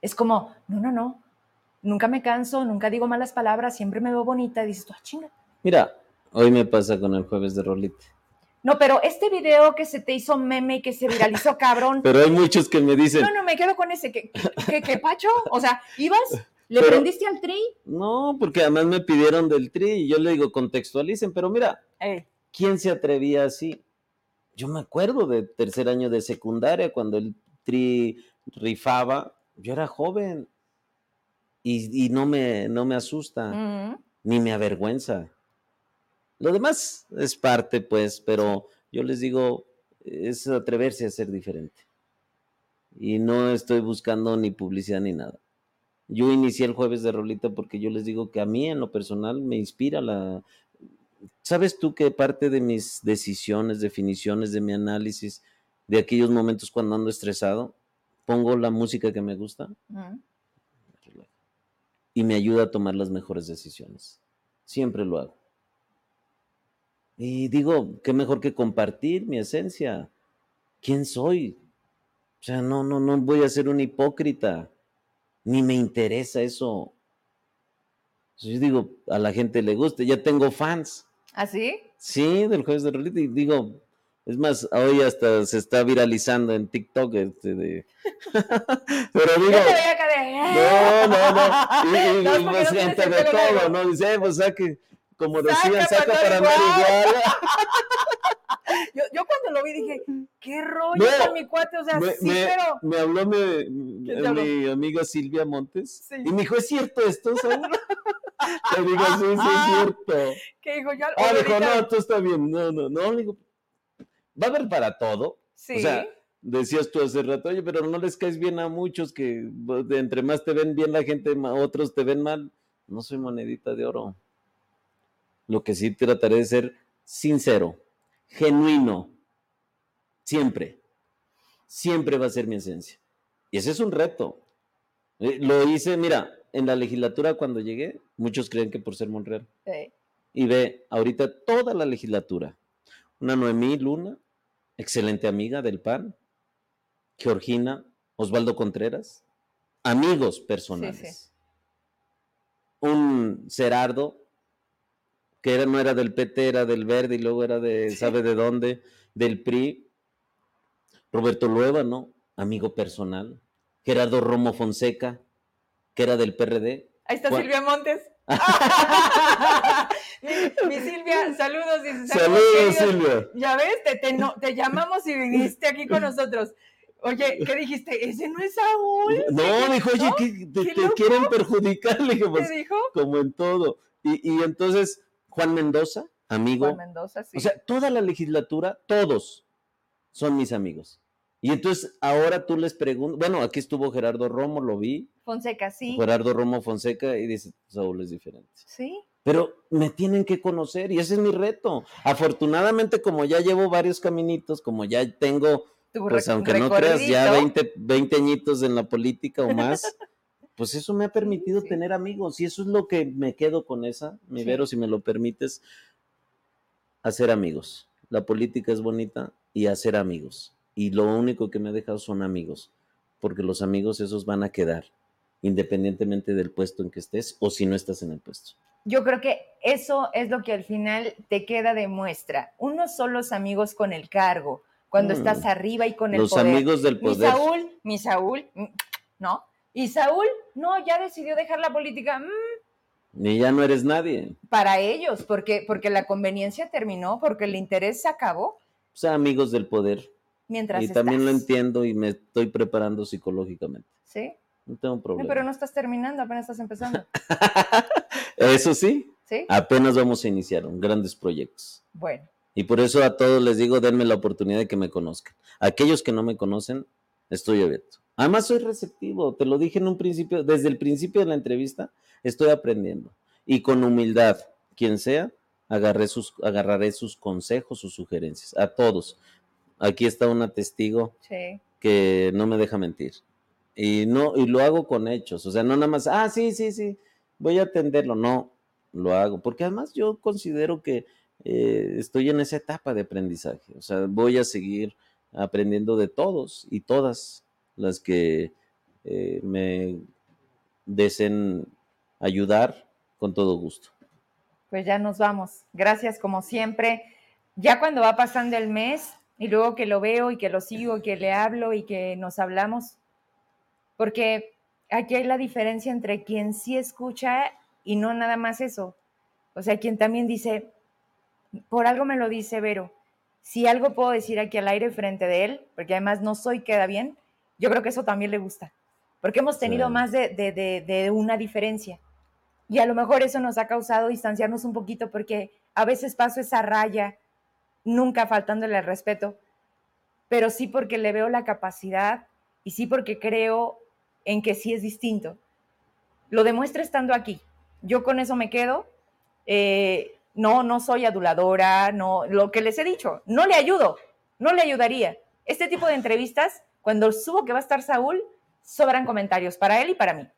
Speaker 1: Es como, no, no, no, nunca me canso, nunca digo malas palabras, siempre me veo bonita y dices, tú, ah, chinga.
Speaker 2: Mira, hoy me pasa con el jueves de Rolite.
Speaker 1: No, pero este video que se te hizo meme y que se viralizó, cabrón.
Speaker 2: pero hay muchos que me dicen.
Speaker 1: No, no, me quedo con ese. ¿Qué, qué, Pacho? O sea, ibas ¿Le prendiste al tri?
Speaker 2: No, porque además me pidieron del tri y yo le digo, contextualicen, pero mira, ¿quién se atrevía así? Yo me acuerdo de tercer año de secundaria cuando el tri rifaba Yo era joven y, no, me, no me asusta, ni me avergüenza. Lo demás es parte, pues, pero yo les digo, es atreverse a ser diferente. Y no estoy buscando ni publicidad ni nada. Yo inicié el jueves de Rolita porque yo les digo que a mí en lo personal me inspira la... ¿Sabes tú que parte de mis decisiones, definiciones, de mi análisis, de aquellos momentos cuando ando estresado, pongo la música que me gusta y me ayuda a tomar las mejores decisiones. Siempre lo hago. Y digo, qué mejor que compartir mi esencia. ¿Quién soy? O sea, no, no, no voy a ser un hipócrita. Ni me interesa eso. Yo digo, a la gente le gusta. Ya tengo fans.
Speaker 1: ¿Ah, sí?
Speaker 2: Sí, del jueves de Rolita. Y digo, es más, hoy hasta se está viralizando en TikTok este de... Pero digo... No, no, no. Y, no, pues gente de todo, ¿no? Dice, eh, pues saque, como decían, saca, para andar igual.
Speaker 1: Yo, yo, cuando lo vi dije, qué rollo con mi cuate, o sea,
Speaker 2: me,
Speaker 1: sí, pero...
Speaker 2: Me habló mi, mi amiga Silvia Montes sí. y me dijo, ¿es cierto esto, ¿sabes? Le digo, sí, sí, es ah, cierto.
Speaker 1: ¿Qué dijo? Ya,
Speaker 2: ah, dijo, no, tú está bien, no, no, no, digo, va a haber para todo. Sí. O sea, decías tú hace rato, oye, pero no les caes bien a muchos que entre más te ven bien la gente, otros te ven mal. No soy monedita de oro. Lo que sí trataré de ser sincero, genuino, siempre. Siempre va a ser mi esencia. Y ese es un reto. Eh, lo hice, mira, en la legislatura cuando llegué, muchos creen que por ser Monreal. Sí. Y ve, ahorita toda la legislatura, una Noemí Luna, excelente amiga del PAN, Georgina, Osvaldo Contreras, amigos personales. Un Gerardo, que no era del PT, era del Verde y luego era de, ¿sabe de dónde? Del PRI. Roberto Lueva, ¿no? Amigo personal. Gerardo Romo Fonseca, que era del PRD.
Speaker 1: Ahí está Silvia Montes. Mi, Silvia, saludos. Dice,
Speaker 2: saludos, Silvia.
Speaker 1: Ya ves, te, te, llamamos y viniste aquí con nosotros. Oye, ¿qué dijiste? ¿Ese no es Saúl?
Speaker 2: No, dijo, oye, te, quieren perjudicar. Le dije, pues, dijo? Como en todo. Y, y, entonces, Juan Mendoza, amigo.
Speaker 1: Juan Mendoza, sí.
Speaker 2: O sea, toda la legislatura, todos son mis amigos. Y entonces ahora tú les preguntas, bueno, aquí estuvo Gerardo Romo, lo vi.
Speaker 1: Fonseca, sí.
Speaker 2: Gerardo Romo Fonseca y dice, Saúl es diferente.
Speaker 1: Sí.
Speaker 2: Pero me tienen que conocer y ese es mi reto. Afortunadamente, como ya llevo varios caminitos, como ya tengo, pues aunque no creas, ya 20, 20 añitos en la política o más, pues eso me ha permitido tener amigos y eso es lo que me quedo con esa, mi Vero, si me lo permites, hacer amigos. La política es bonita y hacer amigos y lo único que me ha dejado son amigos, porque los amigos esos van a quedar, independientemente del puesto en que estés o si no estás en el puesto.
Speaker 1: Yo creo que eso es lo que al final te queda de muestra. Unos son los amigos con el cargo, cuando mm. estás arriba y con el
Speaker 2: poder. Los amigos del poder.
Speaker 1: Mi Saúl, mi Saúl, mm, ¿no? Y Saúl, no, ya decidió dejar la política.
Speaker 2: Mm. Ni ya no eres nadie.
Speaker 1: Para ellos, porque, porque la conveniencia terminó, porque el interés se acabó.
Speaker 2: O sea, amigos del poder
Speaker 1: mientras
Speaker 2: Y también lo entiendo y me estoy preparando psicológicamente.
Speaker 1: ¿Sí?
Speaker 2: No tengo problema.
Speaker 1: pero no estás terminando, apenas estás empezando.
Speaker 2: eso sí.
Speaker 1: Sí.
Speaker 2: Apenas vamos a iniciar grandes proyectos.
Speaker 1: Bueno.
Speaker 2: Y por eso a todos les digo, denme la oportunidad de que me conozcan. Aquellos que no me conocen, estoy abierto. Además soy receptivo, te lo dije en un principio, desde el principio de la entrevista, estoy aprendiendo. Y con humildad, quien sea, agarré sus, agarraré sus consejos, sus sugerencias, a todos aquí está una testigo que no me deja mentir. Y no, y lo hago con hechos, o sea, no nada más, ah, sí, sí, sí, voy a atenderlo, no, lo hago, porque además yo considero que eh, estoy en esa etapa de aprendizaje, o sea, voy a seguir aprendiendo de todos y todas las que eh, me deseen ayudar con todo gusto.
Speaker 1: Pues ya nos vamos. Gracias como siempre. Ya cuando va pasando el mes, y luego que lo veo y que lo sigo, y que le hablo y que nos hablamos. Porque aquí hay la diferencia entre quien sí escucha y no nada más eso. O sea, quien también dice, por algo me lo dice Vero, si algo puedo decir aquí al aire frente de él, porque además no soy queda bien, yo creo que eso también le gusta. porque hemos tenido más de, de, una diferencia. Y a lo mejor eso nos ha causado distanciarnos un poquito porque a veces paso esa raya, nunca faltándole el respeto, pero sí porque le veo la capacidad y sí porque creo en que sí es distinto. Lo demuestra estando aquí. Yo con eso me quedo. Eh, no, no soy aduladora, no, lo que les he dicho, no le ayudo, no le ayudaría. Este tipo de entrevistas, cuando subo que va a estar Saúl, sobran comentarios para él y para mí.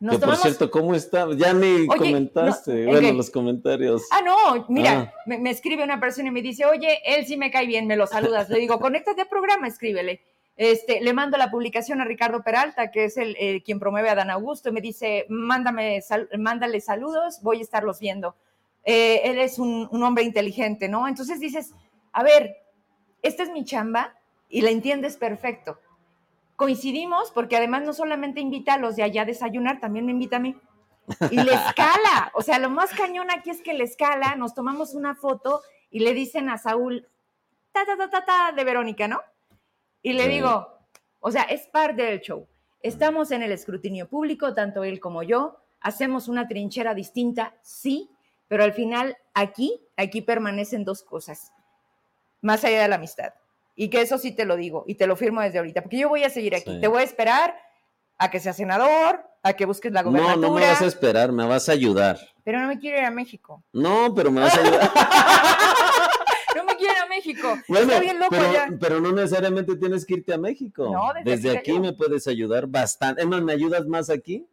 Speaker 2: Que por cierto, ¿cómo está? Ya me comentaste, bueno, los comentarios.
Speaker 1: Ah, no, mira, ah. Me, escribe una persona y me dice, oye, él sí me cae bien, me lo saludas. Le digo, conéctate al programa, escríbele. Este, le mando la publicación a Ricardo Peralta, que es el, quien promueve a Dan Augusto, y me dice, mándame, mándale saludos, voy a estarlos viendo. Eh, él es un, un hombre inteligente, ¿no? Entonces dices, a ver, esta es mi chamba y la entiendes perfecto coincidimos porque además no solamente invita a los de allá a desayunar, también me invita a mí. Y le escala, o sea, lo más cañón aquí es que le escala, nos tomamos una foto y le dicen a Saúl, ta, ta, ta, ta, ta, de Verónica, ¿no? Y le digo, o sea, es parte del show. Estamos en el escrutinio público, tanto él como yo, hacemos una trinchera distinta, sí, pero al final aquí, aquí permanecen dos cosas, más allá de la amistad. Y que eso sí te lo digo y te lo firmo desde ahorita, porque yo voy a seguir aquí. Te voy a esperar a que seas senador, a que busques la gobernatura.
Speaker 2: No, no me vas a esperar, me vas a ayudar.
Speaker 1: Pero no me quiero ir a México.
Speaker 2: No, pero me vas a ayudar.
Speaker 1: no me quiero ir a México. Bueno, bien loco
Speaker 2: pero, pero, no necesariamente tienes que irte a México. No, desde, aquí me puedes ayudar bastante. Es más, me ayudas más aquí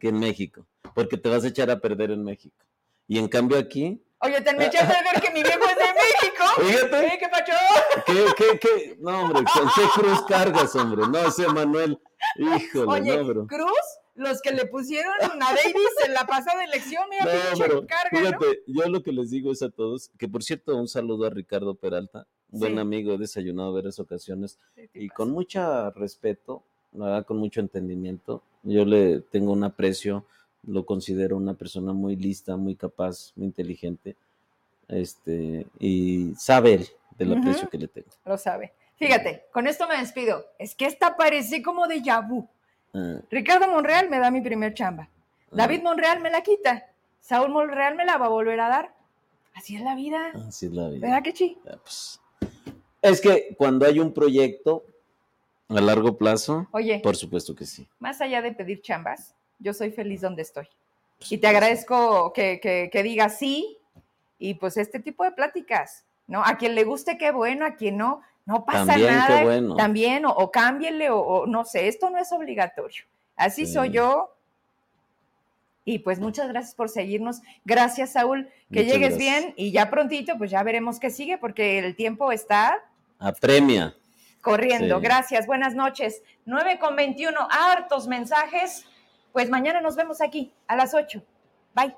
Speaker 2: que en México, porque te vas a echar a perder en México. Y en cambio aquí
Speaker 1: Oye, te me eché a ver que mi viejo es de México. Fíjate. ¿Qué pacho?
Speaker 2: ¿Qué, qué, qué? No, hombre, ¿con qué cruz cargas, hombre? No, ese Manuel. Híjole,
Speaker 1: Oye,
Speaker 2: no, bro.
Speaker 1: Cruz, los que le pusieron a Davis en la pasada elección, mira, no, pero, carga,
Speaker 2: Fíjate, yo lo que les digo es a todos, que por cierto, un saludo a Ricardo Peralta, buen amigo, he desayunado varias ocasiones, y con mucho respeto, verdad, con mucho entendimiento, yo le tengo un aprecio lo considero una persona muy lista, muy capaz, muy inteligente, este, y sabe él del aprecio que le tengo.
Speaker 1: Lo sabe. Fíjate, con esto me despido. Es que esta parece como de Yabu. Ah. Ricardo Monreal me da mi primer chamba. Ah. David Monreal me la quita. Saúl Monreal me la va a volver a dar. Así es la vida.
Speaker 2: Así es la vida.
Speaker 1: ¿Verdad que sí?
Speaker 2: Pues, es que cuando hay un proyecto a largo plazo, Oye, por supuesto que sí.
Speaker 1: Más allá de pedir chambas, yo soy feliz donde estoy. Y te agradezco que, que, digas sí y pues este tipo de pláticas, ¿no? A quien le guste, qué bueno, a quien no, no pasa También, nada. Qué bueno. También, o, o cámbienle, o, no sé, esto no es obligatorio. Así soy yo. Y pues muchas gracias por seguirnos. Gracias, Saúl. Que llegues bien y ya prontito, pues ya veremos qué sigue, porque el tiempo está.
Speaker 2: Apremia.
Speaker 1: Corriendo. Gracias. Buenas noches. 9 con 21. Hartos mensajes. Pues mañana nos vemos aquí a las 8. Bye.